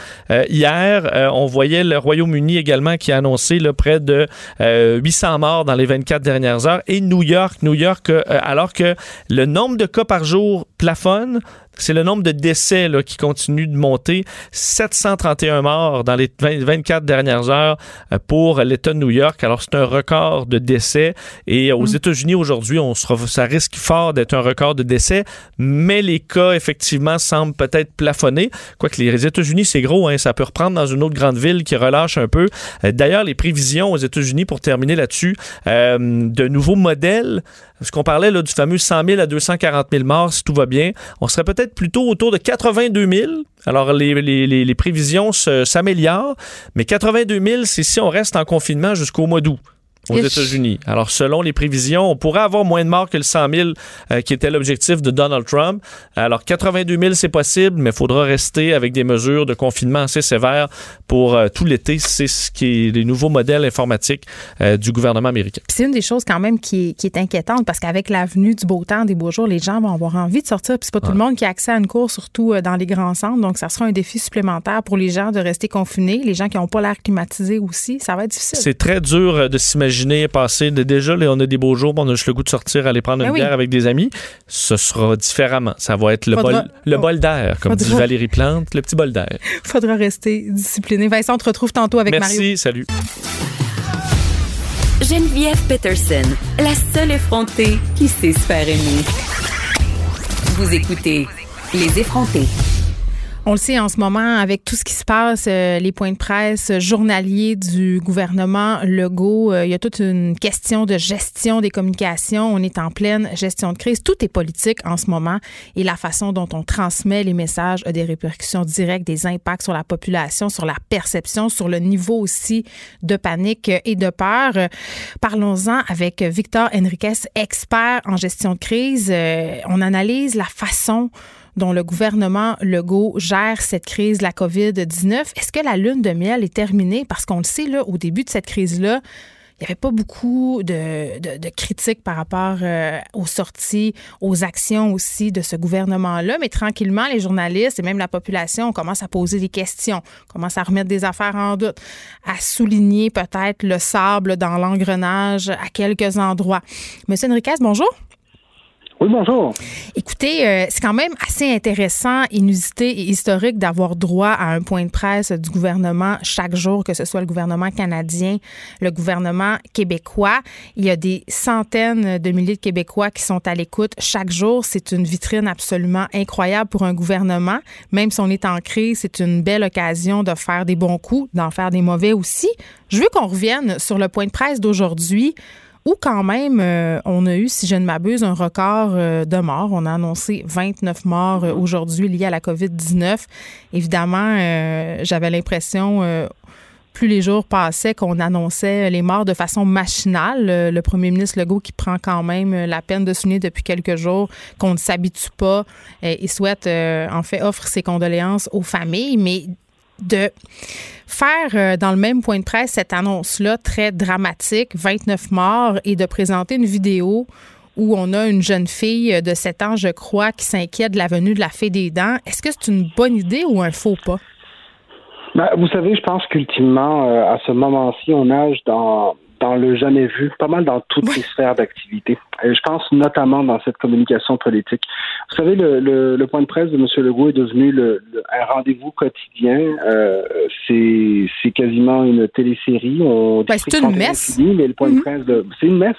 Speaker 5: hier, on voyait le Royaume-Uni également qui a annoncé là, près de 800 euh, morts dans les 24 dernières heures. Et New York, New York, euh, alors que le nombre de cas par jour plafonne, c'est le nombre de décès qui continue de monter. 731 morts dans les 24 dernières heures euh, pour l'État de New York. Alors, c'est un record de décès. Et aux mm. États-Unis, aujourd'hui, on ça risque fort d'être un record de décès, mais les cas, effectivement, semblent peut-être plafonner. Quoique les États-Unis, c'est gros, hein, ça peut reprendre dans une autre grande ville qui relâche un peu. Euh, d'ailleurs, les prévisions aux États-Unis, pour terminer là-dessus, euh, de nouveaux modèles, parce qu'on parlait là, du fameux 100 000 à 240 000 morts si tout va bien bien. On serait peut-être plutôt autour de 82 000. Alors, les, les, prévisions s'améliorent, mais 82 000, c'est si on reste en confinement jusqu'au mois d'août aux États-Unis. Alors, selon les prévisions, on pourrait avoir moins de morts que le 100 000 euh, qui était l'objectif de Donald Trump. Alors, 82 000, c'est possible, mais il faudra rester avec des mesures de confinement assez sévères pour euh, tout l'été. C'est ce qui est les nouveaux modèles informatiques euh, du gouvernement américain.
Speaker 1: C'est une des choses quand même qui est, inquiétante parce qu'avec l'avenue du beau temps, des beaux jours, les gens vont avoir envie de sortir. Puis c'est pas tout le monde qui a accès à une course, surtout dans les grands centres. Donc, ça sera un défi supplémentaire pour les gens de rester confinés. Les gens qui n'ont pas l'air climatisé aussi, ça va être difficile.
Speaker 5: C'est très dur de s'imaginer imaginer passer de déjà, là, on a des beaux jours, on a juste le goût de sortir, aller prendre une ben bière avec des amis. Ce sera différemment. Ça va être le bol, le bol d'air, comme dit Valérie Plante, le petit bol d'air.
Speaker 1: Faudra rester discipliné. Vincent, on te retrouve tantôt avec
Speaker 5: Mario.
Speaker 1: Merci,
Speaker 5: salut.
Speaker 11: Geneviève Peterson, la seule effrontée qui sait se faire aimer. Vous écoutez Les effrontés.
Speaker 1: On le sait en ce moment avec tout ce qui se passe, euh, les points de presse journaliers du gouvernement Legault, euh, il y a toute une question de gestion des communications. On est en pleine gestion de crise. Tout est politique en ce moment et la façon dont on transmet les messages a des répercussions directes, des impacts sur la population, sur la perception, sur le niveau aussi de panique et de peur. Parlons-en avec Victor Enriquez, expert en gestion de crise. Euh, on analyse la façon dont le gouvernement Legault gère cette crise la COVID-19. Est-ce que la lune de miel est terminée? Parce qu'on le sait, là, au début de cette crise-là, il n'y avait pas beaucoup de, critiques par rapport euh, aux sorties, aux actions aussi de ce gouvernement-là. Mais tranquillement, les journalistes et même la population commencent à poser des questions, commencent à remettre des affaires en doute, à souligner peut-être le sable dans l'engrenage à quelques endroits. Monsieur Enriquez, bonjour.
Speaker 12: Oui, bonjour.
Speaker 1: Écoutez, euh, c'est quand même assez intéressant, inusité et historique d'avoir droit à un point de presse du gouvernement chaque jour, que ce soit le gouvernement canadien, le gouvernement québécois. Il y a des centaines de milliers de Québécois qui sont à l'écoute chaque jour. C'est une vitrine absolument incroyable pour un gouvernement. Même si on est en crise, c'est une belle occasion de faire des bons coups, d'en faire des mauvais aussi. Je veux qu'on revienne sur le point de presse d'aujourd'hui quand même euh, on a eu, si je ne m'abuse, un record euh, de morts. On a annoncé 29 morts euh, aujourd'hui liés à la COVID-19. Évidemment, j'avais l'impression plus les jours passaient, qu'on annonçait les morts de façon machinale. Le premier ministre Legault qui prend quand même la peine de souligner depuis quelques jours qu'on ne s'habitue pas. il souhaite, en fait, offre ses condoléances aux familles, mais de faire euh, dans le même point de presse cette annonce-là très dramatique, 29 morts, et de présenter une vidéo où on a une jeune fille de 7 ans, je crois, qui s'inquiète de la venue de la fée des dents. Est-ce que c'est une bonne idée ou un faux pas?
Speaker 12: Ben, vous savez, je pense qu'ultimement, euh, à ce moment-ci, on nage dans dans le jamais vu, pas mal dans toutes les sphères d'activité. Je pense notamment dans cette communication politique. Vous savez, le, le, point de presse de M. Legault est devenu le, un rendez-vous quotidien. Euh, c'est quasiment une télésérie.
Speaker 1: On ben, c'est une messe.
Speaker 12: mais le point de mhm. presse, c'est une messe.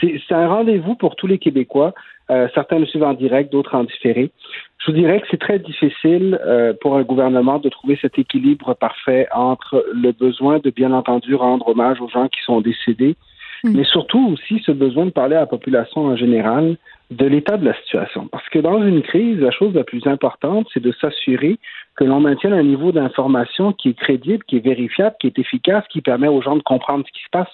Speaker 12: C'est un rendez-vous pour tous les Québécois. Euh, certains le suivent en direct, d'autres en différé. Je vous dirais que c'est très difficile euh, pour un gouvernement de trouver cet équilibre parfait entre le besoin de, bien entendu, rendre hommage aux gens qui sont décédés, hmm. mais surtout aussi ce besoin de parler à la population en général de l'état de la situation. Parce que dans une crise, la chose la plus importante, c'est de s'assurer que l'on maintienne un niveau d'information qui est crédible, qui est vérifiable, qui est efficace, qui permet aux gens de comprendre ce qui se passe.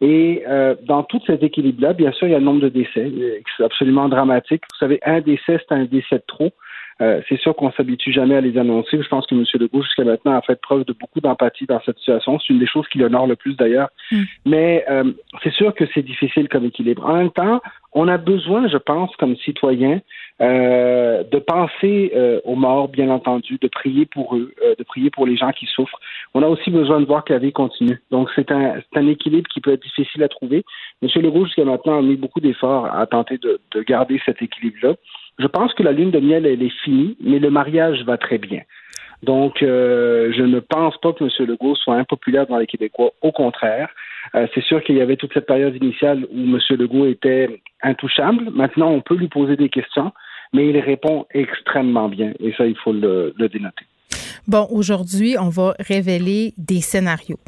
Speaker 12: Et euh, dans tout cet équilibre-là, bien sûr, il y a le nombre de décès. C'est absolument dramatique. Vous savez, un décès, c'est un décès de trop. Euh, c'est sûr qu'on s'habitue jamais à les annoncer. Je pense que M. Legault, jusqu'à maintenant, a fait preuve de beaucoup d'empathie dans cette situation. C'est une des choses qui l'honore le plus, d'ailleurs. Mm. Mais euh, c'est sûr que c'est difficile comme équilibre. En même temps, on a besoin, je pense, comme citoyen, euh, de penser euh, aux morts, bien entendu, de prier pour eux, euh, de prier pour les gens qui souffrent. On a aussi besoin de voir que la vie continue. Donc, c'est un, un équilibre qui peut être difficile à trouver. M. Legault, jusqu'à maintenant, a mis beaucoup d'efforts à tenter de, de garder cet équilibre-là. Je pense que la lune de miel, elle est finie, mais le mariage va très bien. Donc, euh, je ne pense pas que M. Legault soit impopulaire dans les Québécois. Au contraire, euh, c'est sûr qu'il y avait toute cette période initiale où M. Legault était intouchable. Maintenant, on peut lui poser des questions, mais il répond extrêmement bien. Et ça, il faut le, dénoter.
Speaker 1: Bon, aujourd'hui, on va révéler des scénarios.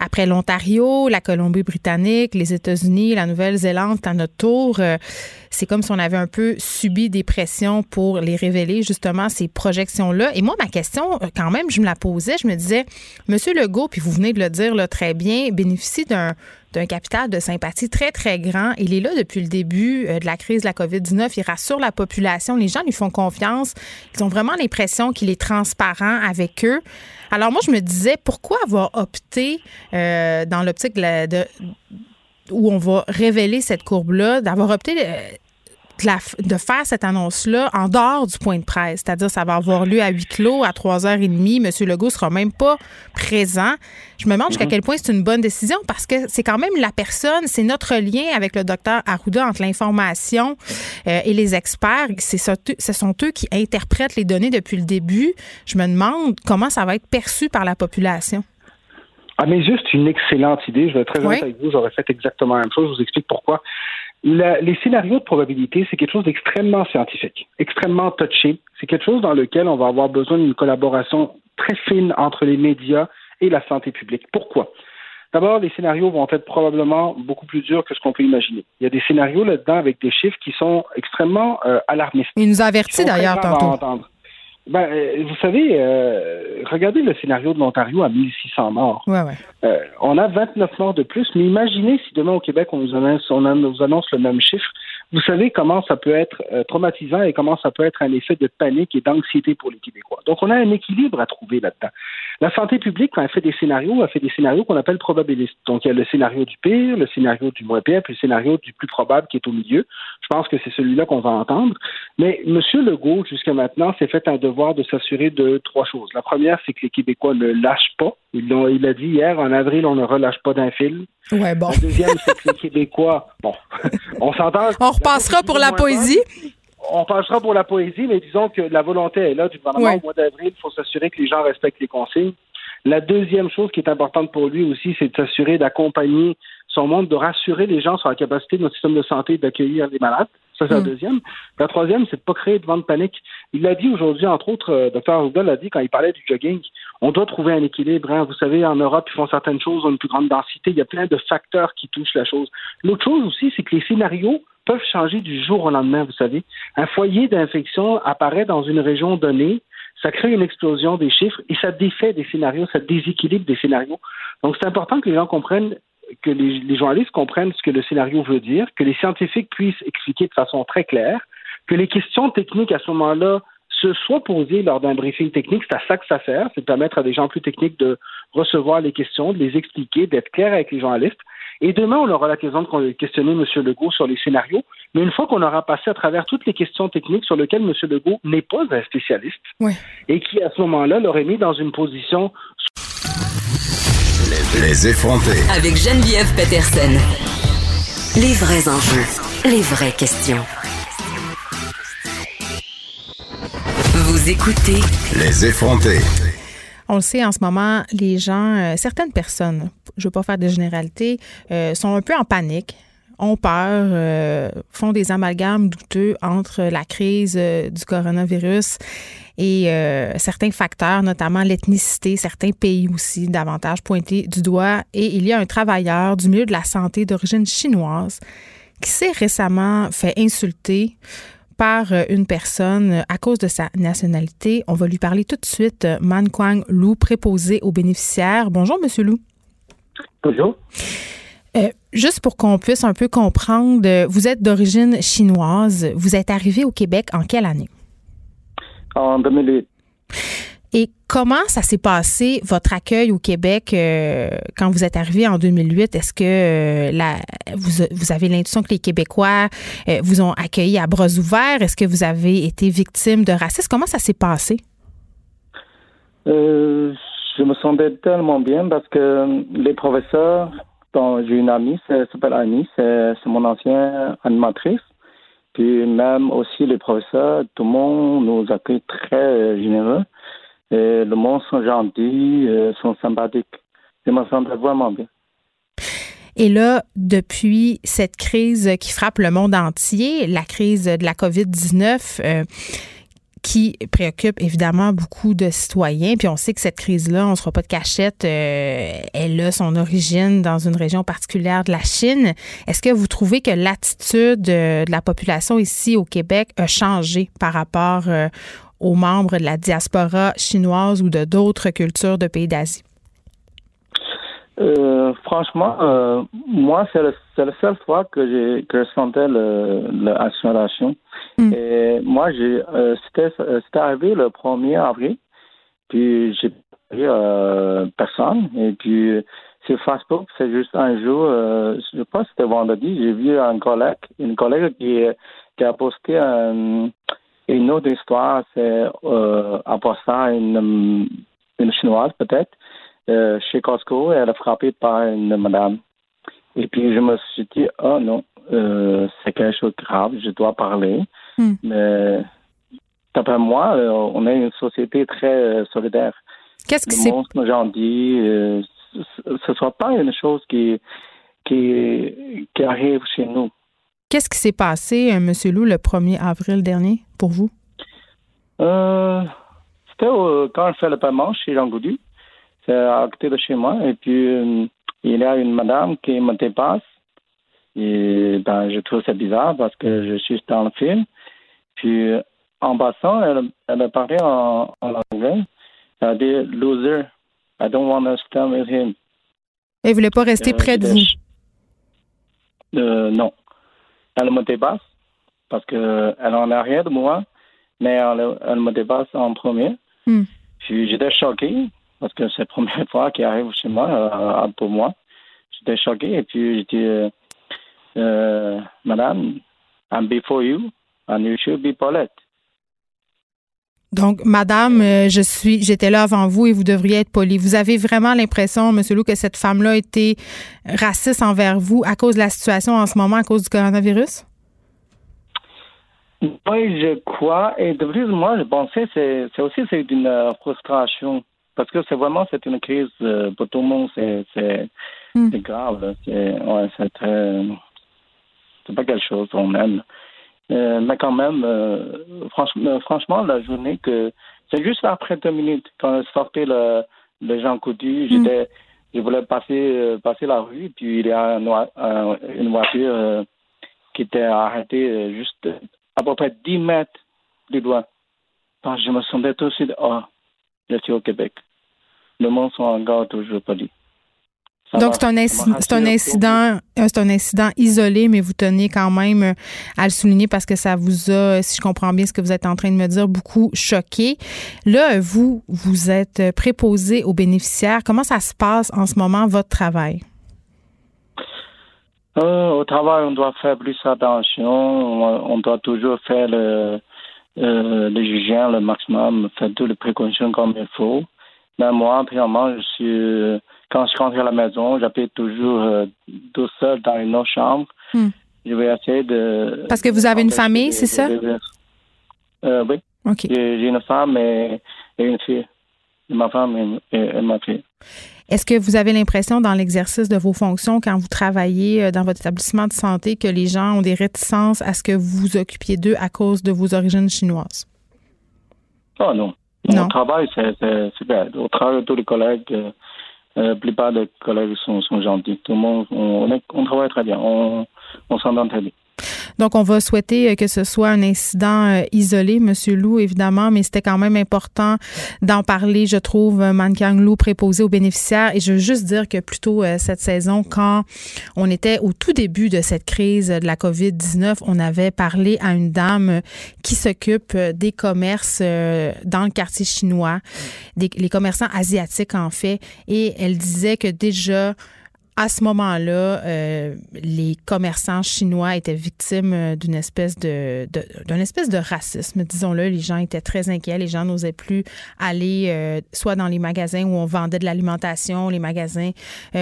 Speaker 1: Après l'Ontario, la Colombie-Britannique, les États-Unis, la Nouvelle-Zélande, à notre tour. Euh, c'est comme si on avait un peu subi des pressions pour les révéler, justement, ces projections-là. Et moi, ma question, quand même, je me la posais, je me disais, Monsieur Legault, puis vous venez de le dire là, très bien, bénéficie d'un d'un capital de sympathie très, très grand. Il est là depuis le début euh, de la crise de la COVID-19. Il rassure la population. Les gens lui font confiance. Ils ont vraiment l'impression qu'il est transparent avec eux. Alors moi, je me disais, pourquoi avoir opté euh, dans l'optique de, où on va révéler cette courbe-là, d'avoir opté de, faire cette annonce-là en dehors du point de presse. C'est-à-dire, ça va avoir lieu à huis clos à 3h30. Monsieur Legault sera même pas présent. Je me demande jusqu'à mhm. quel point c'est une bonne décision parce que c'est quand même la personne, c'est notre lien avec le docteur Arruda entre l'information euh, et les experts. C'est ce sont eux qui interprètent les données depuis le début. Je me demande comment ça va être perçu par la population.
Speaker 12: Ah, mais juste une excellente idée. Je vais être très honnête avec vous. J'aurais fait exactement la même chose. Je vous explique pourquoi les scénarios de probabilité, c'est quelque chose d'extrêmement scientifique, extrêmement touché. C'est quelque chose dans lequel on va avoir besoin d'une collaboration très fine entre les médias et la santé publique. Pourquoi? D'abord, les scénarios vont être probablement beaucoup plus durs que ce qu'on peut imaginer. Il y a des scénarios là-dedans avec des chiffres qui sont extrêmement euh, alarmistes.
Speaker 1: Il nous a avertis d'ailleurs tantôt.
Speaker 12: Ben, euh, vous savez, euh, regardez le scénario de l'Ontario à 1600 morts.
Speaker 1: Ouais, ouais.
Speaker 12: Euh, on a 29 morts de plus, mais imaginez si demain au Québec on nous annonce, on nous annonce le même chiffre. Vous savez comment ça peut être traumatisant et comment ça peut être un effet de panique et d'anxiété pour les Québécois. Donc on a un équilibre à trouver là-dedans. La santé publique, quand elle fait des scénarios, elle fait des scénarios qu'on appelle probabilistes. Donc il y a le scénario du pire, le scénario du moins pire, puis le scénario du plus probable qui est au milieu. Je pense que c'est celui-là qu'on va entendre. Mais M. Legault, jusqu'à maintenant, s'est fait un devoir de s'assurer de trois choses. La première, c'est que les Québécois ne lâchent pas. Il l'a il a dit hier, en avril, on ne relâche pas d'un fil.
Speaker 1: Ouais, bon.
Speaker 12: La deuxième, c'est que les <laughs> Québécois, bon, <laughs> on s'entend.
Speaker 1: On repassera pour la poésie.
Speaker 12: on passera pour la poésie, mais disons que la volonté est là du gouvernement au mois d'avril. Il faut s'assurer que les gens respectent les consignes. La deuxième chose qui est importante pour lui aussi, c'est de s'assurer d'accompagner son monde, de rassurer les gens sur la capacité de notre système de santé d'accueillir les malades. Ça, c'est la mm. deuxième. La troisième, c'est de pas créer de vente panique. Il l'a dit aujourd'hui, entre autres, euh, Dr. Arruda l'a dit quand il parlait du jogging. On doit trouver un équilibre. Hein. Vous savez, en Europe, ils font certaines choses, ont une plus grande densité. Il y a plein de facteurs qui touchent la chose. L'autre chose aussi, c'est que les scénarios peuvent changer du jour au lendemain, vous savez. Un foyer d'infection apparaît dans une région donnée, ça crée une explosion des chiffres et ça défait des scénarios, ça déséquilibre des scénarios. Donc, c'est important que les gens comprennent que les, journalistes comprennent ce que le scénario veut dire, que les scientifiques puissent expliquer de façon très claire, que les questions techniques à ce moment-là se soient posées lors d'un briefing technique. C'est à ça que ça sert, c'est de permettre à des gens plus techniques de recevoir les questions, de les expliquer, d'être clair avec les journalistes. Et demain, on aura l'occasion de questionner M. Legault sur les scénarios. Mais une fois qu'on aura passé à travers toutes les questions techniques sur lesquelles M. Legault n'est pas un spécialiste, et qui à ce moment-là l'aurait mis dans une position
Speaker 13: les effronter.
Speaker 11: Avec Geneviève Peterson. Les vrais enjeux, les vraies questions. Vous écoutez.
Speaker 13: Les effronter.
Speaker 1: On le sait en ce moment, les gens, euh, certaines personnes, je ne veux pas faire de généralité, euh, sont un peu en panique ont peur, euh, font des amalgames douteux entre la crise du coronavirus et euh, certains facteurs, notamment l'ethnicité, certains pays aussi davantage pointés du doigt. Et il y a un travailleur du milieu de la santé d'origine chinoise qui s'est récemment fait insulter par euh, une personne à cause de sa nationalité. On va lui parler tout de suite. Man Kwang Lou, préposé aux bénéficiaires. Bonjour, Monsieur Lou.
Speaker 12: Bonjour.
Speaker 1: Euh, juste pour qu'on puisse un peu comprendre, vous êtes d'origine chinoise. Vous êtes arrivé au Québec en quelle année?
Speaker 12: en 2008.
Speaker 1: Et comment ça s'est passé, votre accueil au Québec, euh, quand vous êtes arrivé en 2008? Est-ce que euh, vous, avez l'intuition que les Québécois euh, vous ont accueilli à bras ouverts? Est-ce que vous avez été victime de racisme? Comment ça s'est passé?
Speaker 14: je me sentais tellement bien parce que les professeurs, j'ai une amie, elle s'appelle Annie, c'est mon ancienne animatrice. Puis même aussi les professeurs, tout le monde nous accueille très généreux. Et le monde sont gentils, euh, sont sympathiques. Je me sens vraiment bien.
Speaker 1: Et là, depuis cette crise qui frappe le monde entier, la crise de la COVID-19, euh, qui préoccupe évidemment beaucoup de citoyens. Puis on sait que cette crise-là, on ne se fera pas de cachette, euh, elle a son origine dans une région particulière de la Chine. Est-ce que vous trouvez que l'attitude de la population ici au Québec a changé par rapport euh, aux membres de la diaspora chinoise ou de d'autres cultures de pays d'Asie?
Speaker 14: Euh, franchement, euh, moi, c'est la seule fois que, j'ai, que je sentais l'accélération. Mm. Et moi, j'ai, euh, c'était, arrivé le 1er avril, puis j'ai vu personne. Et puis, sur Facebook, c'est juste un jour, je pense que c'était vendredi, j'ai vu un collègue, une collègue qui, qui a posté une autre histoire, c'est après ça une, une chinoise peut-être euh, chez Costco, elle a frappé par une madame. Et puis je me suis dit, oh non, euh, c'est quelque chose de grave, je dois parler. Hmm. Mais d'après moi, euh, on est une société très solidaire.
Speaker 1: Qu'est-ce que c'est?
Speaker 14: Le gentil, ce ne soit pas une chose qui, qui, qui arrive chez nous.
Speaker 1: Qu'est-ce qui s'est passé, M. Lou, le 1er avril dernier, pour vous?
Speaker 14: C'était quand je fais le paiement chez Jean Goudu à côté de chez moi. Et puis, euh, il y a une madame qui me dépasse. Et ben, je trouve ça bizarre parce que je suis dans le film. Puis, en passant, elle, elle a parlé en, anglais. Elle a dit loser. I don't want to stand with him.
Speaker 1: Elle ne voulait pas rester euh, près de vous?
Speaker 14: Euh, non. Elle me dépasse parce qu'elle en a rien de moi, mais elle, me dépasse en premier. Hmm. Puis j'étais choqué parce que c'est la <laughs> première fois qu'il arrive chez moi, euh, pour moi. J'étais choqué et puis j'ai dit, euh, euh, Madame, I'm before you and you should be polite.
Speaker 1: Donc, Madame, je suis, j'étais là avant vous et vous devriez être poli. Vous avez vraiment l'impression, Monsieur Lou, que cette femme-là était raciste envers vous à cause de la situation en ce moment, à cause du coronavirus?
Speaker 14: Oui, je crois. Et de plus, moi, je pensais que c'est aussi c'est une frustration parce que c'est vraiment c'est une crise euh, pour tout le monde, c'est c'est hmm. grave. C'est ouais, c'est très c'est pas quelque chose qu'on aime. Euh, mais quand même, euh, franchement, franchement, la journée que c'est juste après deux minutes quand je sortais le, le Jean Coutu, hmm. j'étais je voulais passer passer la rue, puis il y a une, voiture qui était arrêtée juste à peu près 10 mètres du doigt. je me sentais tout de suite, oh, je suis au Québec le monde sont encore toujours
Speaker 1: Donc, c'est un, un, incident, euh, c'est un incident isolé, mais vous tenez quand même euh, à le souligner parce que ça vous a, si je comprends bien ce que vous êtes en train de me dire, beaucoup choqué. Là, vous, vous êtes préposé aux bénéficiaires. Comment ça se passe en ce moment, votre travail?
Speaker 14: Euh, au travail, on doit faire plus attention. On, doit toujours faire le, euh, le le maximum, faire toutes les précautions comme il faut. Ben moi, premièrement, je suis quand je rentre à la maison, j'habite toujours euh, tout seul dans une autre chambre. Hmm. Je vais essayer de.
Speaker 1: Parce que vous avez une famille, c'est ça?
Speaker 14: Euh, oui. J'ai une femme et, une fille. Ma femme et, ma fille.
Speaker 1: Est-ce que vous avez l'impression dans l'exercice de vos fonctions, quand vous travaillez euh, dans votre établissement de santé, que les gens ont des réticences à ce que vous vous occupiez d'eux à cause de vos origines chinoises?
Speaker 14: Oh non. Non. Au travail, c'est super. Au travail, tous les collègues, la plupart des collègues sont, sont gentils. Tout le monde, on, on travaille très bien. On, on s'entend très bien.
Speaker 1: Donc, on va souhaiter euh, que ce soit un incident euh, isolé, Monsieur Lou, évidemment, mais c'était quand même important d'en parler, je trouve, euh, Mankiang Lou préposé aux bénéficiaires. Et je veux juste dire que plutôt cette saison, quand on était au tout début de cette crise de la COVID-19, on avait parlé à une dame qui s'occupe des commerces dans le quartier chinois, des, les commerçants asiatiques, en fait, et elle disait que déjà, à ce moment-là, euh, les commerçants chinois étaient victimes euh, d'une espèce de, espèce de racisme, disons-le. Les gens étaient très inquiets. Les gens n'osaient plus aller euh, soit dans les magasins où on vendait de l'alimentation, les magasins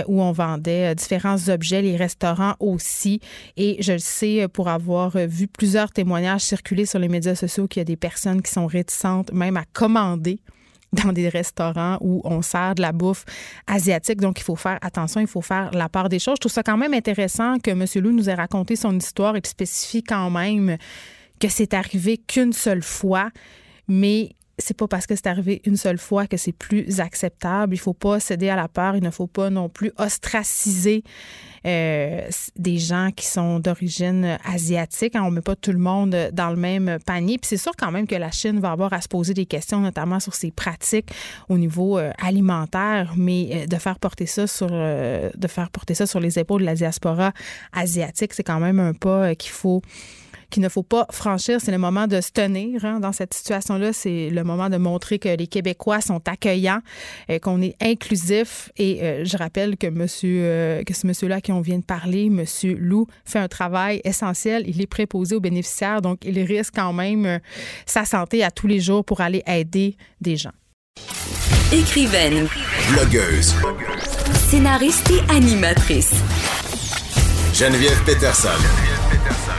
Speaker 1: où on vendait différents objets, les restaurants aussi. Et je le sais pour avoir vu plusieurs témoignages circuler sur les médias sociaux qu'il y a des personnes qui sont réticentes même à commander dans des restaurants où on sert de la bouffe asiatique. Donc, il faut faire attention, il faut faire la part des choses. Je trouve ça quand même intéressant que M. Lou nous ait raconté son histoire et spécifie quand même que c'est arrivé qu'une seule fois. mais c'est pas parce que c'est arrivé une seule fois que c'est plus acceptable. Il faut pas céder à la peur. Il ne faut pas non plus ostraciser euh, des gens qui sont d'origine asiatique. On met pas tout le monde dans le même panier. Puis c'est sûr quand même que la Chine va avoir à se poser des questions, notamment sur ses pratiques au niveau euh, alimentaire, mais euh, de faire porter ça sur de faire porter ça sur les épaules de la diaspora asiatique, c'est quand même un pas qu'il faut qu'il ne faut pas franchir. C'est le moment de se tenir hein, dans cette situation-là. C'est le moment de montrer que les Québécois sont accueillants, euh, qu'on est inclusif. Et euh, je rappelle que monsieur, euh, que ce monsieur-là qui on vient de parler, monsieur Lou, fait un travail essentiel. Il est préposé aux bénéficiaires, donc il risque quand même sa santé à tous les jours pour aller aider des gens.
Speaker 11: Écrivaine,
Speaker 13: blogueuse,
Speaker 11: scénariste et animatrice.
Speaker 13: Geneviève Peterson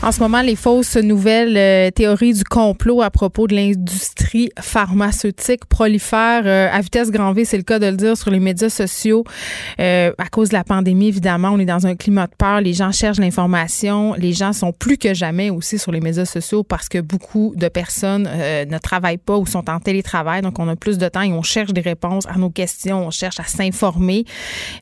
Speaker 1: En ce moment, les fausses nouvelles euh, théories du complot à propos de l'industrie pharmaceutique prolifèrent euh, à vitesse grand V, c'est le cas de le dire, sur les médias sociaux. Euh, à cause de la pandémie, évidemment, on est dans un climat de peur. Les gens cherchent l'information. Les gens sont plus que jamais aussi sur les médias sociaux parce que beaucoup de personnes ne travaillent pas ou sont en télétravail. Donc, on a plus de temps et on cherche des réponses à nos questions. On cherche à s'informer.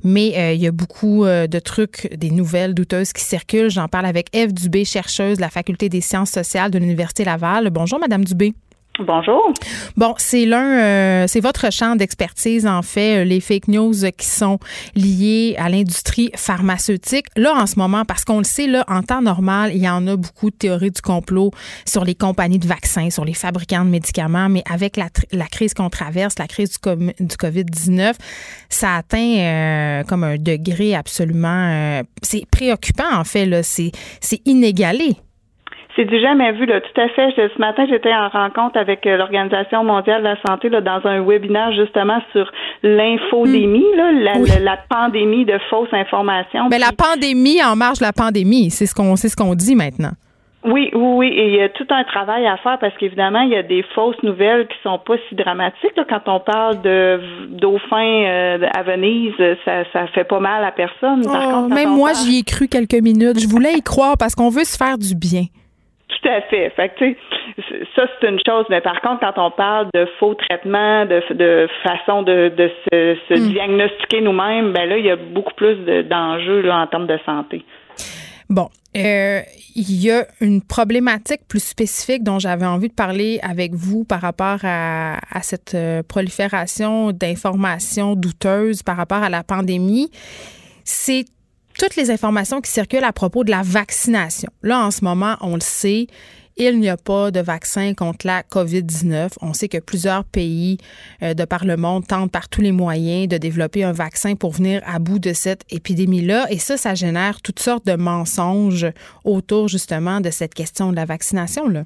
Speaker 1: Mais il y a beaucoup de trucs, des nouvelles douteuses qui circulent. J'en parle avec Eve Dubé, chercheuse de la Faculté des sciences sociales de l'Université Laval. Bonjour, Madame Dubé.
Speaker 15: Bonjour.
Speaker 1: Bon, c'est l'un, euh, c'est votre champ d'expertise en fait, euh, les fake news qui sont liées à l'industrie pharmaceutique. Là, en ce moment, parce qu'on le sait, là, en temps normal, il y en a beaucoup de théories du complot sur les compagnies de vaccins, sur les fabricants de médicaments, mais avec la, crise qu'on traverse, la crise du, du COVID-19, ça atteint euh, comme un degré absolument, c'est préoccupant en fait. Là, c'est, c'est inégalé.
Speaker 15: C'est du jamais vu, là, tout à fait. ce matin, j'étais en rencontre avec euh, l'Organisation mondiale de la santé là, dans un webinaire justement sur l'infodémie, hmm. la, pandémie de fausses informations.
Speaker 1: Mais la pandémie en marge de la pandémie, c'est ce qu'on c'est ce qu'on dit maintenant.
Speaker 15: Oui, oui, oui. Et il y a tout un travail à faire parce qu'évidemment, il y a des fausses nouvelles qui sont pas si dramatiques. Quand on parle de dauphins euh, à Venise, ça, ça fait pas mal à personne.
Speaker 1: Oh, même moi, j'y ai cru quelques minutes. Je voulais y croire parce qu'on veut se faire du bien.
Speaker 15: Tout à fait. Fait que, ça, c'est une chose. Mais par contre, quand on parle de faux traitements, de, de façon de, de se, se hmm. diagnostiquer nous-mêmes, ben là, il y a beaucoup plus d'enjeux en termes de santé.
Speaker 1: Bon, euh, il y a une problématique plus spécifique dont j'avais envie de parler avec vous par rapport à, à cette euh, prolifération d'informations douteuses par rapport à la pandémie. C'est toutes les informations qui circulent à propos de la vaccination. Là, en ce moment, on le sait, il n'y a pas de vaccin contre la COVID-19. On sait que plusieurs pays euh, de par le monde tentent par tous les moyens de développer un vaccin pour venir à bout de cette épidémie-là. Et ça, ça génère toutes sortes de mensonges autour justement de cette question de la vaccination. Là.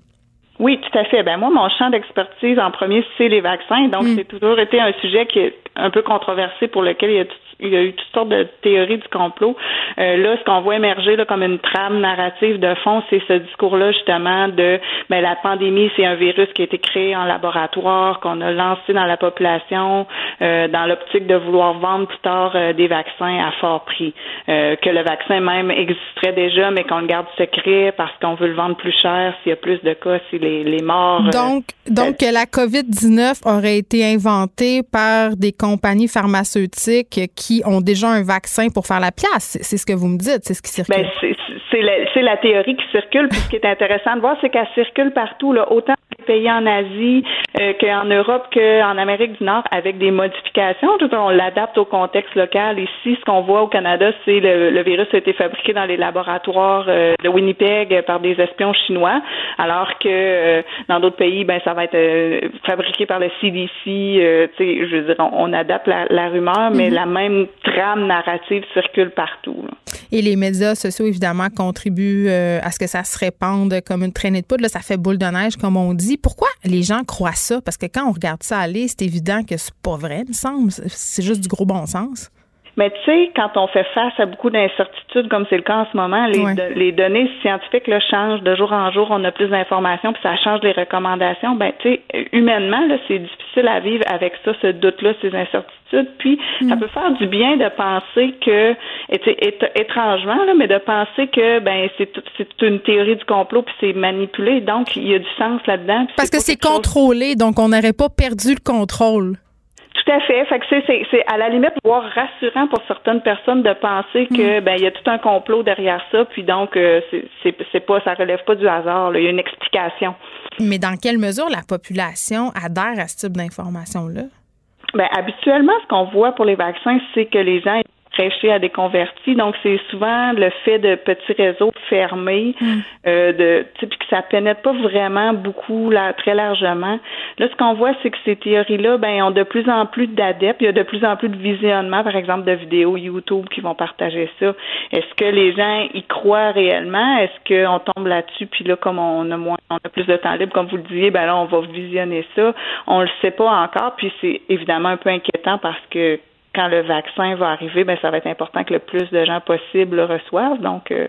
Speaker 15: Oui, tout à fait. Ben moi, mon champ d'expertise en premier, c'est les vaccins. Donc, mm. c'est toujours été un sujet qui est un peu controversé pour lequel il y a il y a eu toutes sortes de théories du complot. Euh, là, ce qu'on voit émerger là, comme une trame narrative de fond, c'est ce discours-là justement de ben, la pandémie, c'est un virus qui a été créé en laboratoire, qu'on a lancé dans la population euh, dans l'optique de vouloir vendre plus tard euh, des vaccins à fort prix. que le vaccin même existerait déjà, mais qu'on le garde secret parce qu'on veut le vendre plus cher s'il y a plus de cas, si les, les morts.
Speaker 1: Donc, donc que la COVID-19 aurait été inventée par des compagnies pharmaceutiques qui qui ont déjà un vaccin pour faire la pièce. C'est ce que vous me dites, c'est ce qui circule.
Speaker 15: Ben, c'est la, la, théorie qui circule. Puis ce qui est intéressant de voir, c'est qu'elle circule partout, là, autant pays en Asie euh, qu'en Europe qu'en Amérique du Nord, avec des modifications. Tout, on l'adapte au contexte local. Ici, ce qu'on voit au Canada, c'est le, le virus a été fabriqué dans les laboratoires euh, de Winnipeg par des espions chinois, alors que euh, dans d'autres pays, ben ça va être fabriqué par le CDC. je veux dire, on, adapte la, rumeur, mais mm-hmm. la même trame narrative circule partout.
Speaker 1: Et les médias sociaux, évidemment, contribuent à ce que ça se répande comme une traînée de poudre. Là, ça fait boule de neige, comme on dit. Pourquoi les gens croient ça? Parce que quand on regarde ça aller, c'est évident que c'est pas vrai, il me semble. C'est juste du gros bon sens.
Speaker 15: Mais tu sais, quand on fait face à beaucoup d'incertitudes, comme c'est le cas en ce moment, les, les données scientifiques là, changent de jour en jour, on a plus d'informations, puis ça change les recommandations. Ben, tu sais, humainement, là, c'est difficile à vivre avec ça, ce doute-là, ces incertitudes. Puis, ça mm. peut faire du bien de penser que, étrangement, là, mais de penser que, ben, c'est une théorie du complot, puis c'est manipulé. Donc, il y a du sens là-dedans.
Speaker 1: Parce que c'est contrôlé, donc on n'aurait pas perdu le contrôle.
Speaker 15: Tout à fait. Fait que c'est, c'est, à la limite voire rassurant pour certaines personnes de penser que mm. ben il y a tout un complot derrière ça, puis donc euh, c'est, c'est, pas ça relève pas du hasard. Il y a une explication.
Speaker 1: Mais dans quelle mesure la population adhère à ce type d'information là?
Speaker 15: Ben habituellement, ce qu'on voit pour les vaccins, c'est que les gens prêcher à des convertis. Donc, c'est souvent le fait de petits réseaux fermés, mm. euh, de, puis que ça pénètre pas vraiment beaucoup, là, très largement. Là, ce qu'on voit, c'est que ces théories-là, ben, ont de plus en plus d'adeptes. Il y a de plus en plus de visionnements, par exemple, de vidéos YouTube qui vont partager ça. Est-ce que les gens y croient réellement? Est-ce qu'on tombe là-dessus, puis là, comme on a moins, on a plus de temps libre, comme vous le disiez, ben là, on va visionner ça. On le sait pas encore, puis c'est évidemment un peu inquiétant parce que quand le vaccin va arriver, ben ça va être important que le plus de gens possible le reçoivent. Donc, euh,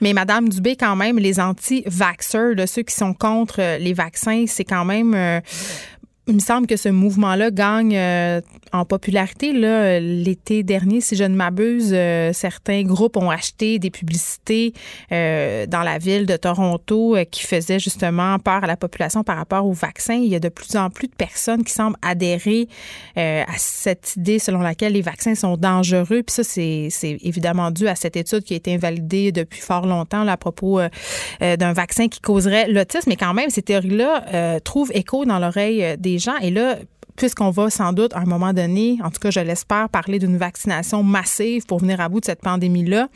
Speaker 1: mais Madame Dubé, quand même, les anti-vaxxers, ceux qui sont contre euh, les vaccins, c'est quand même euh, il me semble que ce mouvement-là gagne euh, en popularité. Là, l'été dernier, si je ne m'abuse, euh, certains groupes ont acheté des publicités euh, dans la ville de Toronto qui faisaient justement peur à la population par rapport au vaccin. Il y a de plus en plus de personnes qui semblent adhérer à cette idée selon laquelle les vaccins sont dangereux. Puis ça, c'est, évidemment dû à cette étude qui a été invalidée depuis fort longtemps là, à propos d'un vaccin qui causerait l'autisme. Mais quand même, ces théories-là trouvent écho dans l'oreille des Et là, puisqu'on va sans doute à un moment donné, en tout cas je l'espère, parler d'une vaccination massive pour venir à bout de cette pandémie-là,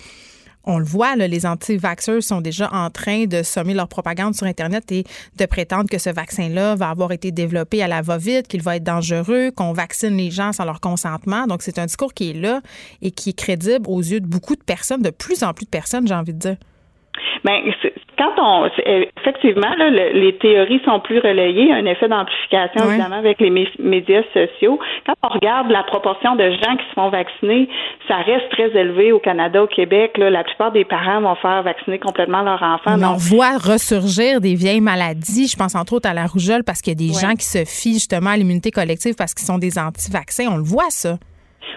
Speaker 1: on le voit, les anti-vaxxers sont déjà en train de sommer leur propagande sur Internet et de prétendre que ce vaccin-là va avoir été développé à la va-vite, qu'il va être dangereux, qu'on vaccine les gens sans leur consentement. Donc, c'est un discours qui est là et qui est crédible aux yeux de beaucoup de personnes, de plus en plus de personnes, j'ai envie de dire.
Speaker 15: Bien, quand on effectivement les théories sont plus relayées, un effet d'amplification évidemment avec les médias sociaux. Quand on regarde la proportion de gens qui se font vacciner, ça reste très élevé au Canada, au Québec. la plupart des parents vont faire vacciner complètement leur enfant.
Speaker 1: on voit ressurgir des vieilles maladies. Je pense entre autres à la rougeole parce qu'il y a des gens qui se fient justement à l'immunité collective parce qu'ils sont des anti-vaccins. On le voit ça.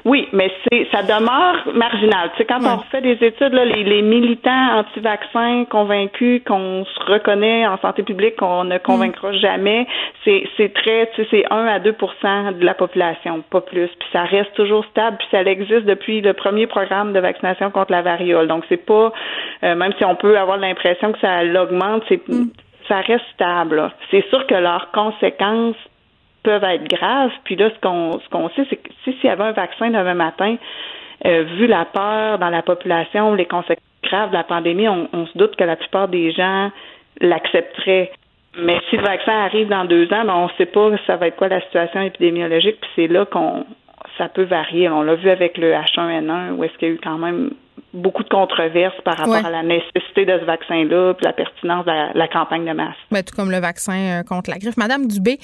Speaker 15: Oui, mais c'est ça demeure marginal. Tu sais, quand on fait des études, là, les, militants anti-vaccins convaincus qu'on se reconnaît en santé publique, qu'on ne convaincra mm. jamais, c'est, c'est très, tu sais, c'est 1 à 2% de la population, pas plus. Puis ça reste toujours stable, puis ça existe depuis le premier programme de vaccination contre la variole. Donc c'est pas, euh, même si on peut avoir l'impression que ça l'augmente, c'est mm. ça reste stable. C'est sûr que leurs conséquences peuvent être graves. Puis là, ce qu'on ce qu'on sait, c'est que si s'il y avait un vaccin demain matin, euh, vu la peur dans la population, les conséquences graves de la pandémie, on, se doute que la plupart des gens l'accepteraient. Mais si le vaccin arrive dans deux ans, ben on ne sait pas ça va être quoi la situation épidémiologique, puis c'est là qu'on ça peut varier. On l'a vu avec le H1N1, où est-ce qu'il y a eu quand même beaucoup de controverses par rapport à la nécessité de ce vaccin-là, puis la pertinence de la, campagne de masse.
Speaker 1: Mais tout comme le vaccin euh, contre la griffe. Madame Dubé,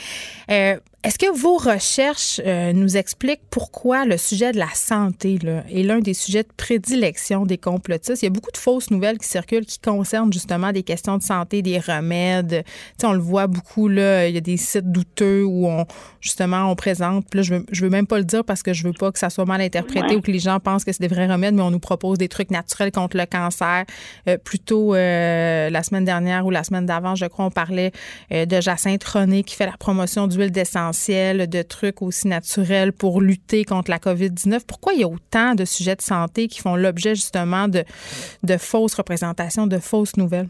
Speaker 1: euh, est-ce que vos recherches euh, nous expliquent pourquoi le sujet de la santé là, est l'un des sujets de prédilection des complotistes? Il y a beaucoup de fausses nouvelles qui circulent qui concernent justement des questions de santé, des remèdes. Tu on le voit beaucoup, là, il y a des sites douteux où on justement on présente. Là, je veux, je veux même pas le dire parce que je veux pas que ça soit mal interprété ou que les gens pensent que c'est des vrais remèdes, mais on nous propose des trucs naturels contre le cancer. Euh, plutôt euh, la semaine dernière ou la semaine d'avant, je crois, on parlait de Jacinthe René qui fait la promotion d'huile d'essence de trucs aussi naturels pour lutter contre la COVID-19? Pourquoi il y a autant de sujets de santé qui font l'objet justement de, de fausses représentations, de fausses nouvelles?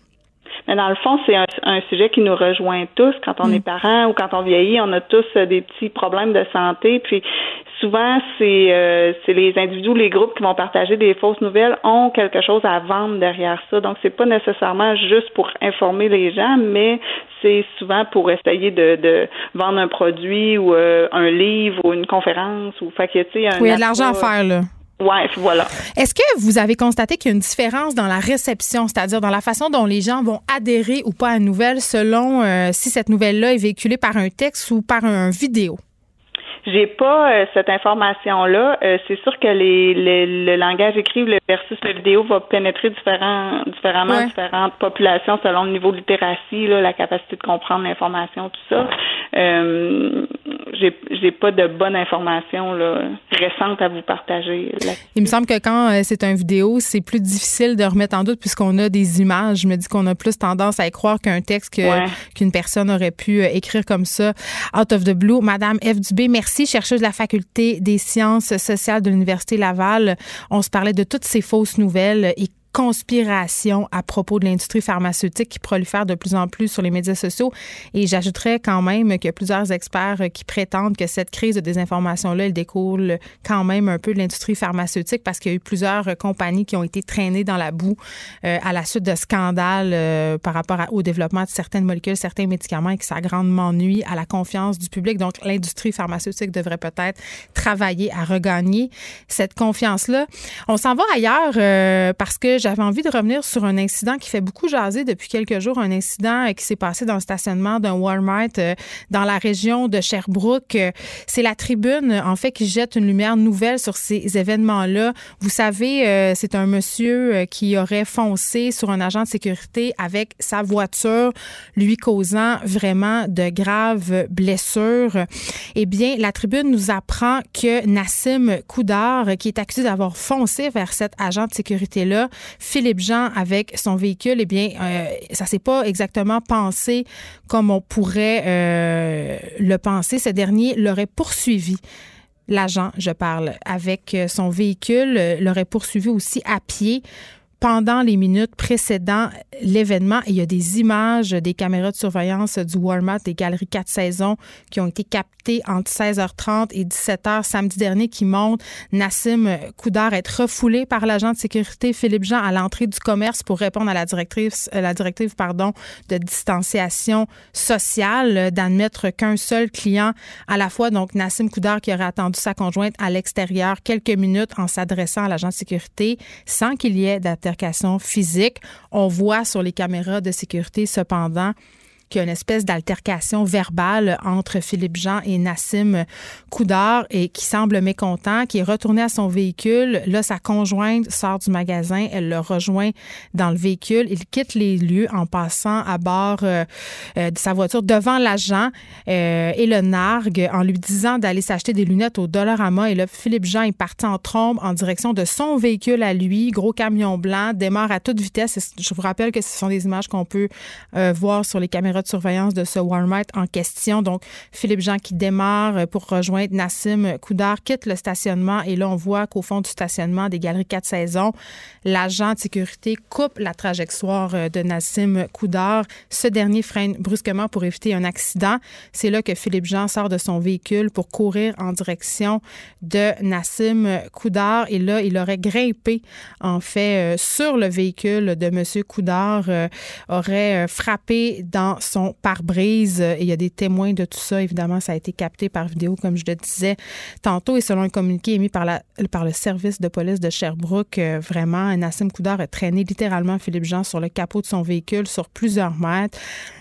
Speaker 15: Mais dans le fond, c'est un, sujet qui nous rejoint tous. Quand on mm. est parent ou quand on vieillit, on a tous euh, des petits problèmes de santé. Puis souvent, c'est euh, c'est les individus, les groupes qui vont partager des fausses nouvelles ont quelque chose à vendre derrière ça. Donc, c'est pas nécessairement juste pour informer les gens, mais c'est souvent pour essayer de, de vendre un produit ou euh, un livre ou une conférence ou fait que, tu sais,
Speaker 1: oui, il y a de l'argent à faire là.
Speaker 15: Ouais, voilà.
Speaker 1: Est-ce que vous avez constaté qu'il y a une différence dans la réception, c'est-à-dire dans la façon dont les gens vont adhérer ou pas à une nouvelle selon euh, si cette nouvelle-là est véhiculée par un texte ou par un vidéo?
Speaker 15: J'ai pas euh, cette information-là. Euh, c'est sûr que les, le langage écrit versus le vidéo va pénétrer différents, différemment différentes populations selon le niveau de littératie, là, la capacité de comprendre l'information, tout ça. Euh, j'ai, j'ai pas de bonne information là, récente à vous partager.
Speaker 1: Il me semble que quand c'est un vidéo, c'est plus difficile de remettre en doute puisqu'on a des images. Je me dis qu'on a plus tendance à y croire qu'un texte que, qu'une personne aurait pu écrire comme ça out of the blue. Madame F. Dubé, merci, chercheuse de la faculté des sciences sociales de l'Université Laval. On se parlait de toutes ces fausses nouvelles et conspiration à propos de l'industrie pharmaceutique qui prolifère de plus en plus sur les médias sociaux. Et j'ajouterais quand même qu'il y a plusieurs experts qui prétendent que cette crise de désinformation-là, elle découle quand même un peu de l'industrie pharmaceutique parce qu'il y a eu plusieurs compagnies qui ont été traînées dans la boue euh, à la suite de scandales euh, par rapport au développement de certaines molécules, certains médicaments et que ça grandement nuit à la confiance du public. Donc, l'industrie pharmaceutique devrait peut-être travailler à regagner cette confiance-là. On s'en va ailleurs euh, parce que j'avais envie de revenir sur un incident qui fait beaucoup jaser depuis quelques jours, un incident euh, qui s'est passé dans le stationnement d'un Walmart euh, dans la région de Sherbrooke. Euh, c'est la tribune, en fait, qui jette une lumière nouvelle sur ces événements-là. Vous savez, c'est un monsieur qui aurait foncé sur un agent de sécurité avec sa voiture, lui causant vraiment de graves blessures. Eh bien, la tribune nous apprend que Nassim Koudar, qui est accusé d'avoir foncé vers cet agent de sécurité-là, Philippe Jean avec son véhicule, eh bien, euh, ça s'est pas exactement pensé comme on pourrait euh, le penser. Ce dernier l'aurait poursuivi l'agent, je parle, avec son véhicule, l'aurait poursuivi aussi à pied pendant les minutes précédant l'événement. Il y a des images des caméras de surveillance du Walmart des Galeries 4 saisons qui ont été captées entre 16h30 et 17h samedi dernier qui montrent Nassim Koudar être refoulé par l'agent de sécurité Philippe Jean à l'entrée du commerce pour répondre à la directive, euh, la directive pardon, de distanciation sociale, d'admettre qu'un seul client à la fois. Donc, Nassim Koudar qui aurait attendu sa conjointe à l'extérieur quelques minutes en s'adressant à l'agent de sécurité sans qu'il y ait d'attente physique. On voit sur les caméras de sécurité cependant qu'il y a une espèce d'altercation verbale entre Philippe Jean et Nassim Koudar et qui semble mécontent, qui est retourné à son véhicule. Là, sa conjointe sort du magasin, elle le rejoint dans le véhicule. Il quitte les lieux en passant à bord euh, euh, de sa voiture devant l'agent euh, et le nargue en lui disant d'aller s'acheter des lunettes au Dollarama. Et là, Philippe Jean est parti en trombe en direction de son véhicule à lui, gros camion blanc, démarre à toute vitesse. Je vous rappelle que ce sont des images qu'on peut voir sur les caméras de surveillance de ce Walmart en question. Donc, Philippe Jean qui démarre pour rejoindre Nassim Koudar, quitte le stationnement et là, on voit qu'au fond du stationnement des Galeries 4 saisons, l'agent de sécurité coupe la trajectoire de Nassim Koudar. Ce dernier freine brusquement pour éviter un accident. C'est là que Philippe Jean sort de son véhicule pour courir en direction de Nassim Koudar et là, il aurait grimpé en fait euh, sur le véhicule de M. Koudar, euh, aurait euh, frappé dans son pare-brise. Il y a des témoins de tout ça. Évidemment, ça a été capté par vidéo, comme je le disais tantôt. Et selon un communiqué émis par, la, par le service de police de Sherbrooke, euh, vraiment, Nassim Koudar a traîné littéralement Philippe Jean sur le capot de son véhicule sur plusieurs mètres.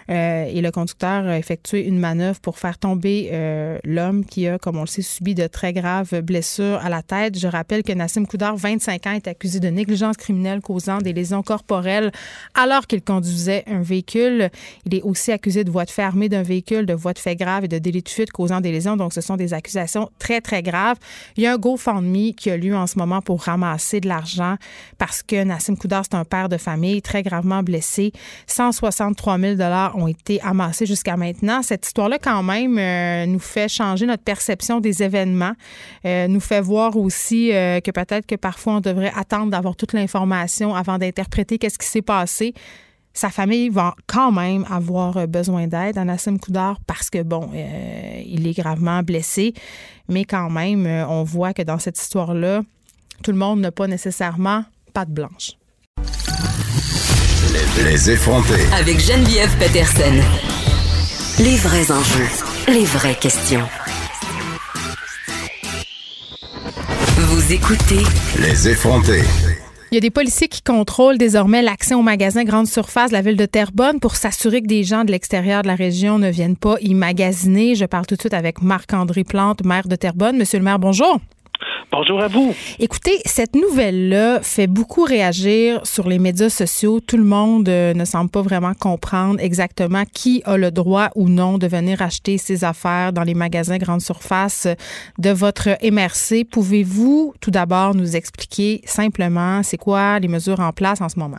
Speaker 1: Euh, et le conducteur a effectué une manœuvre pour faire tomber euh, l'homme qui a, comme on le sait, subi de très graves blessures à la tête. Je rappelle que Nassim Koudar, 25 ans, est accusé de négligence criminelle causant des lésions corporelles alors qu'il conduisait un véhicule. Il est aussi accusé de voie de fait d'un véhicule, de voie de fait grave et de délit de fuite causant des lésions. Donc, ce sont des accusations très, très graves. Il y a un GoFundMe qui a lieu en ce moment pour ramasser de l'argent parce que Nassim Koudar, c'est un père de famille très gravement blessé. 163 000 ont été amassés jusqu'à maintenant. Cette histoire-là, quand même, euh, nous fait changer notre perception des événements, euh, nous fait voir aussi euh, que peut-être que parfois on devrait attendre d'avoir toute l'information avant d'interpréter qu'est-ce qui s'est passé sa famille va quand même avoir besoin d'aide, Anassim Koudar, parce que, bon, il est gravement blessé. Mais quand même, on voit que dans cette histoire-là, tout le monde n'a pas nécessairement patte blanche.
Speaker 13: Les, effronter.
Speaker 11: Avec Geneviève Peterson. Les vrais enjeux, les vraies questions. Vous écoutez
Speaker 13: Les effronter.
Speaker 1: Il y a des policiers qui contrôlent désormais l'accès aux magasins grande surface de la ville de Terrebonne pour s'assurer que des gens de l'extérieur de la région ne viennent pas y magasiner. Je parle tout de suite avec Marc-André Plante, maire de Terrebonne. Monsieur le maire, bonjour.
Speaker 16: Bonjour à vous.
Speaker 1: Écoutez, cette nouvelle-là fait beaucoup réagir sur les médias sociaux. Tout le monde euh, ne semble pas vraiment comprendre exactement qui a le droit ou non de venir acheter ses affaires dans les magasins grande surface de votre MRC. Pouvez-vous tout d'abord nous expliquer simplement c'est quoi les mesures en place en ce moment?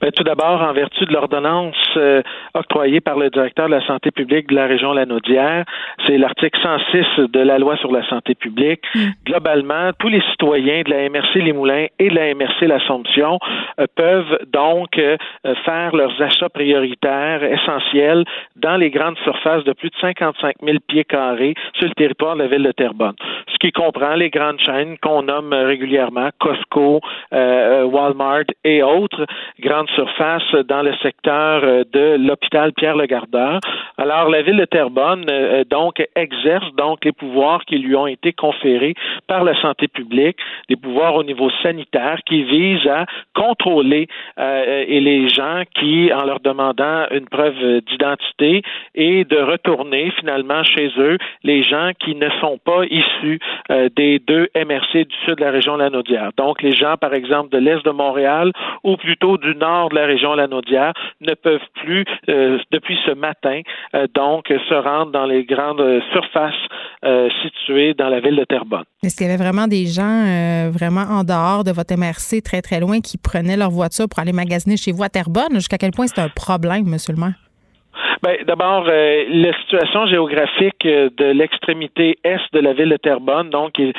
Speaker 16: Bien, tout d'abord, en vertu de l'ordonnance euh, octroyée par le directeur de la santé publique de la région Lanaudière, c'est l'article 106 de la loi sur la santé publique. Mm. Globalement, tous les citoyens de la MRC Les Moulins et de la MRC L'Assomption euh, peuvent donc euh, faire leurs achats prioritaires essentiels dans les grandes surfaces de plus de 55 000 pieds carrés sur le territoire de la ville de Terrebonne. Ce qui comprend les grandes chaînes qu'on nomme régulièrement Costco, Walmart et autres grandes surface dans le secteur euh, de l'hôpital Pierre-le-Gardeur. Alors, la ville de Terrebonne, euh, donc, exerce donc les pouvoirs qui lui ont été conférés par la santé publique, des pouvoirs au niveau sanitaire qui visent à contrôler euh, et les gens qui, en leur demandant une preuve d'identité, et de retourner finalement chez eux les gens qui ne sont pas issus des deux MRC du sud de la région Lanaudière. Donc, les gens, par exemple, de l'est de Montréal ou plutôt du nord de la région Lanaudière ne peuvent plus, euh, depuis ce matin, euh, donc se rendre dans les grandes surfaces euh, situées dans la ville de Terrebonne.
Speaker 1: Est-ce qu'il y avait vraiment des gens vraiment en dehors de votre MRC, très très loin, qui prenaient leur voiture pour aller magasiner chez vous à Terrebonne? Jusqu'à quel point c'est un problème, monsieur le?
Speaker 16: Ben, d'abord, euh, la situation géographique euh, de l'extrémité est de la ville de Terrebonne, donc qui,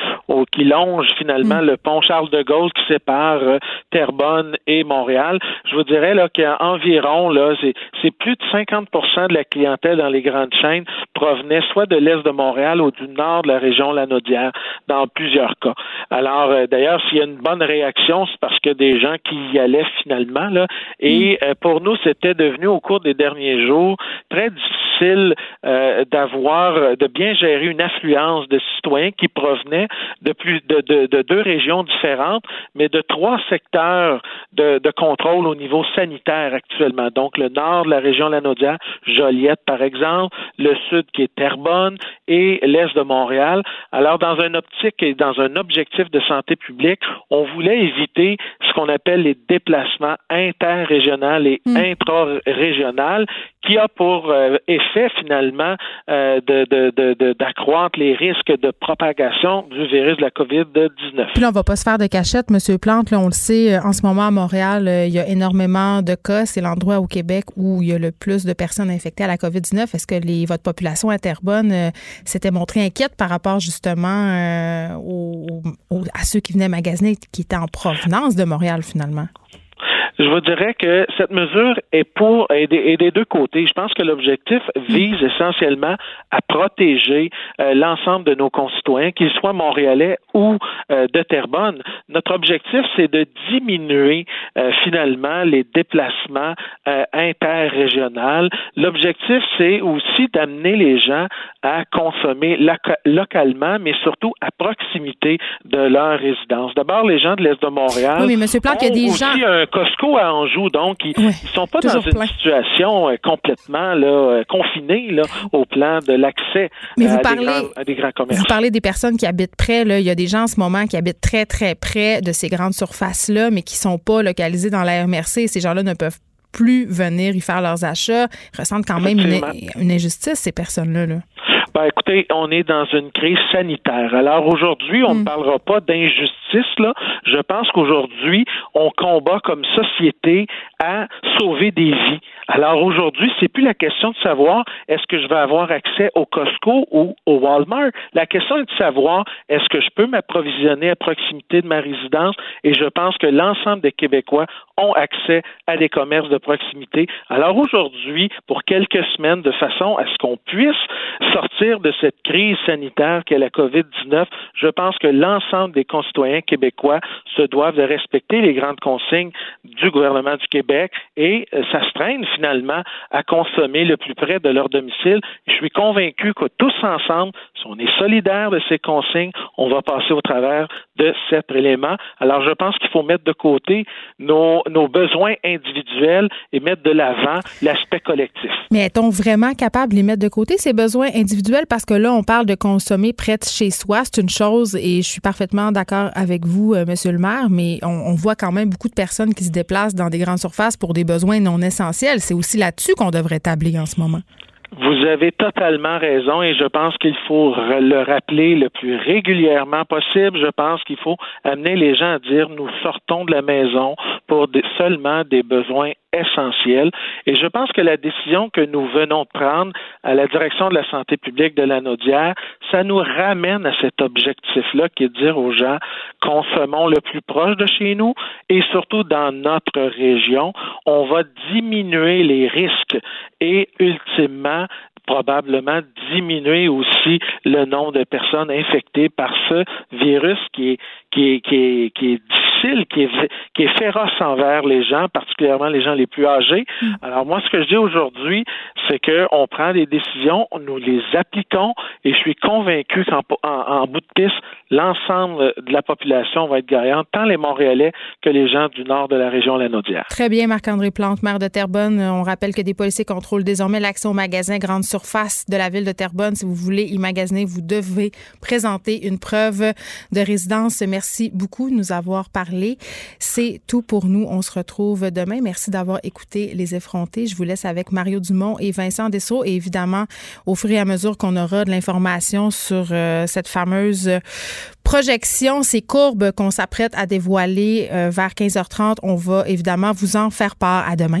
Speaker 16: qui longe finalement mm. le pont Charles de Gaulle qui sépare euh, Terrebonne et Montréal. Je vous dirais là qu'environ là, c'est plus de 50% de la clientèle dans les grandes chaînes provenait soit de l'est de Montréal ou du nord de la région Lanaudière, dans plusieurs cas. Alors, d'ailleurs, s'il y a une bonne réaction, c'est parce que des gens qui y allaient finalement là. Et mm. pour nous, c'était devenu au cours des derniers jours très difficile euh, d'avoir, de bien gérer une affluence de citoyens qui provenaient de plus de, de, deux régions différentes, mais de trois secteurs de, de, contrôle au niveau sanitaire actuellement. Donc le nord de la région Lanaudière, Joliette par exemple, le sud qui est Terrebonne et l'est de Montréal. Alors dans un optique et dans un objectif de santé publique, on voulait éviter ce qu'on appelle les déplacements interrégionaux et mmh. intra-régionaux qui a pour euh, effet finalement euh, d'accroître les risques de propagation du virus de la COVID-19.
Speaker 1: Puis là, on va pas se faire de cachette, Monsieur Plante. Là, on le sait, euh, en ce moment à Montréal, il y a énormément de cas. C'est l'endroit au Québec où il y a le plus de personnes infectées à la COVID-19. Est-ce que les, votre population à Terrebonne s'était montrée inquiète par rapport justement à ceux qui venaient magasiner qui étaient en provenance de Montréal finalement?
Speaker 16: Je vous dirais que cette mesure est pour et des, deux côtés. Je pense que l'objectif vise essentiellement à protéger euh, l'ensemble de nos concitoyens, qu'ils soient montréalais ou euh, de Terrebonne. Notre objectif, c'est de diminuer euh, finalement les déplacements interrégionaux. L'objectif, c'est aussi d'amener les gens à consommer localement, mais surtout à proximité de leur résidence. D'abord, les gens de l'Est de Montréal.
Speaker 1: Oui, mais M. Plante, il y a des gens.
Speaker 16: un Costco à Anjou, donc ils ne sont pas dans une situation euh, complètement là, euh, confinée là, au plan de l'accès à, des grands commerces.
Speaker 1: Vous parlez des personnes qui habitent près. Là. Il y a des gens en ce moment qui habitent très, très près de ces grandes surfaces-là, mais qui ne sont pas localisés dans la MRC. Ces gens-là ne peuvent plus venir y faire leurs achats. Ils ressentent quand même une, injustice, ces personnes-là. Là.
Speaker 16: Ben, écoutez, on est dans une crise sanitaire. Alors aujourd'hui, on ne hmm. parlera pas d'injustice. Là, je pense qu'aujourd'hui, on combat comme société à sauver des vies. Alors aujourd'hui, c'est plus la question de savoir est-ce que je vais avoir accès au Costco ou au Walmart? La question est de savoir est-ce que je peux m'approvisionner à proximité de ma résidence? Et je pense que l'ensemble des Québécois ont accès à des commerces de proximité. Alors aujourd'hui, pour quelques semaines, de façon à ce qu'on puisse sortir de cette crise sanitaire qu'est la COVID-19, je pense que l'ensemble des concitoyens québécois se doivent de respecter les grandes consignes du gouvernement du Québec et euh, s'astreindre finalement à consommer le plus près de leur domicile. Je suis convaincu que tous ensemble, si on est solidaires de ces consignes, on va passer au travers de cet élément. Alors, je pense qu'il faut mettre de côté nos, nos besoins individuels et mettre de l'avant l'aspect collectif.
Speaker 1: Mais est-on vraiment capable de les mettre de côté, ces besoins individuels? Parce que là, on parle de consommer près de chez soi. C'est une chose, et je suis parfaitement d'accord avec vous, euh, Monsieur le maire, mais on, on, voit quand même beaucoup de personnes qui se déplacent dans des grandes surfaces pour des besoins non essentiels. C'est aussi là-dessus qu'on devrait tabler en ce moment.
Speaker 16: Vous avez totalement raison et je pense qu'il faut le rappeler le plus régulièrement possible. Je pense qu'il faut amener les gens à dire nous sortons de la maison pour seulement des besoins essentiels. Et je pense que la décision que nous venons de prendre à la direction de la santé publique de la Naudière, ça nous ramène à cet objectif-là qui est de dire aux gens consommons le plus proche de chez nous et surtout dans notre région, on va diminuer les risques et ultimement probablement diminuer aussi le nombre de personnes infectées par ce virus qui est, qui qui est difficile, qui est, qui est féroce envers les gens, particulièrement les gens les plus âgés. Mm. Alors moi, ce que je dis aujourd'hui, c'est qu'on prend des décisions, nous les appliquons et je suis convaincu qu'en en, bout de piste, l'ensemble de la population va être gagnante, tant les Montréalais que les gens du nord de la région Lanaudière.
Speaker 1: Très bien, Marc-André Plante, maire de Terrebonne. On rappelle que des policiers contrôlent désormais l'accès aux magasins grande surface de la ville de Terrebonne. Si vous voulez y magasiner, vous devez présenter une preuve de résidence. Merci beaucoup de nous avoir C'est tout pour nous. On se retrouve demain. Merci d'avoir écouté Les Effrontés. Je vous laisse avec Mario Dumont et Vincent Dessau. Et évidemment, au fur et à mesure qu'on aura de l'information sur euh, cette fameuse projection, ces courbes qu'on s'apprête à dévoiler euh, vers 15h30, on va évidemment vous en faire part. À demain.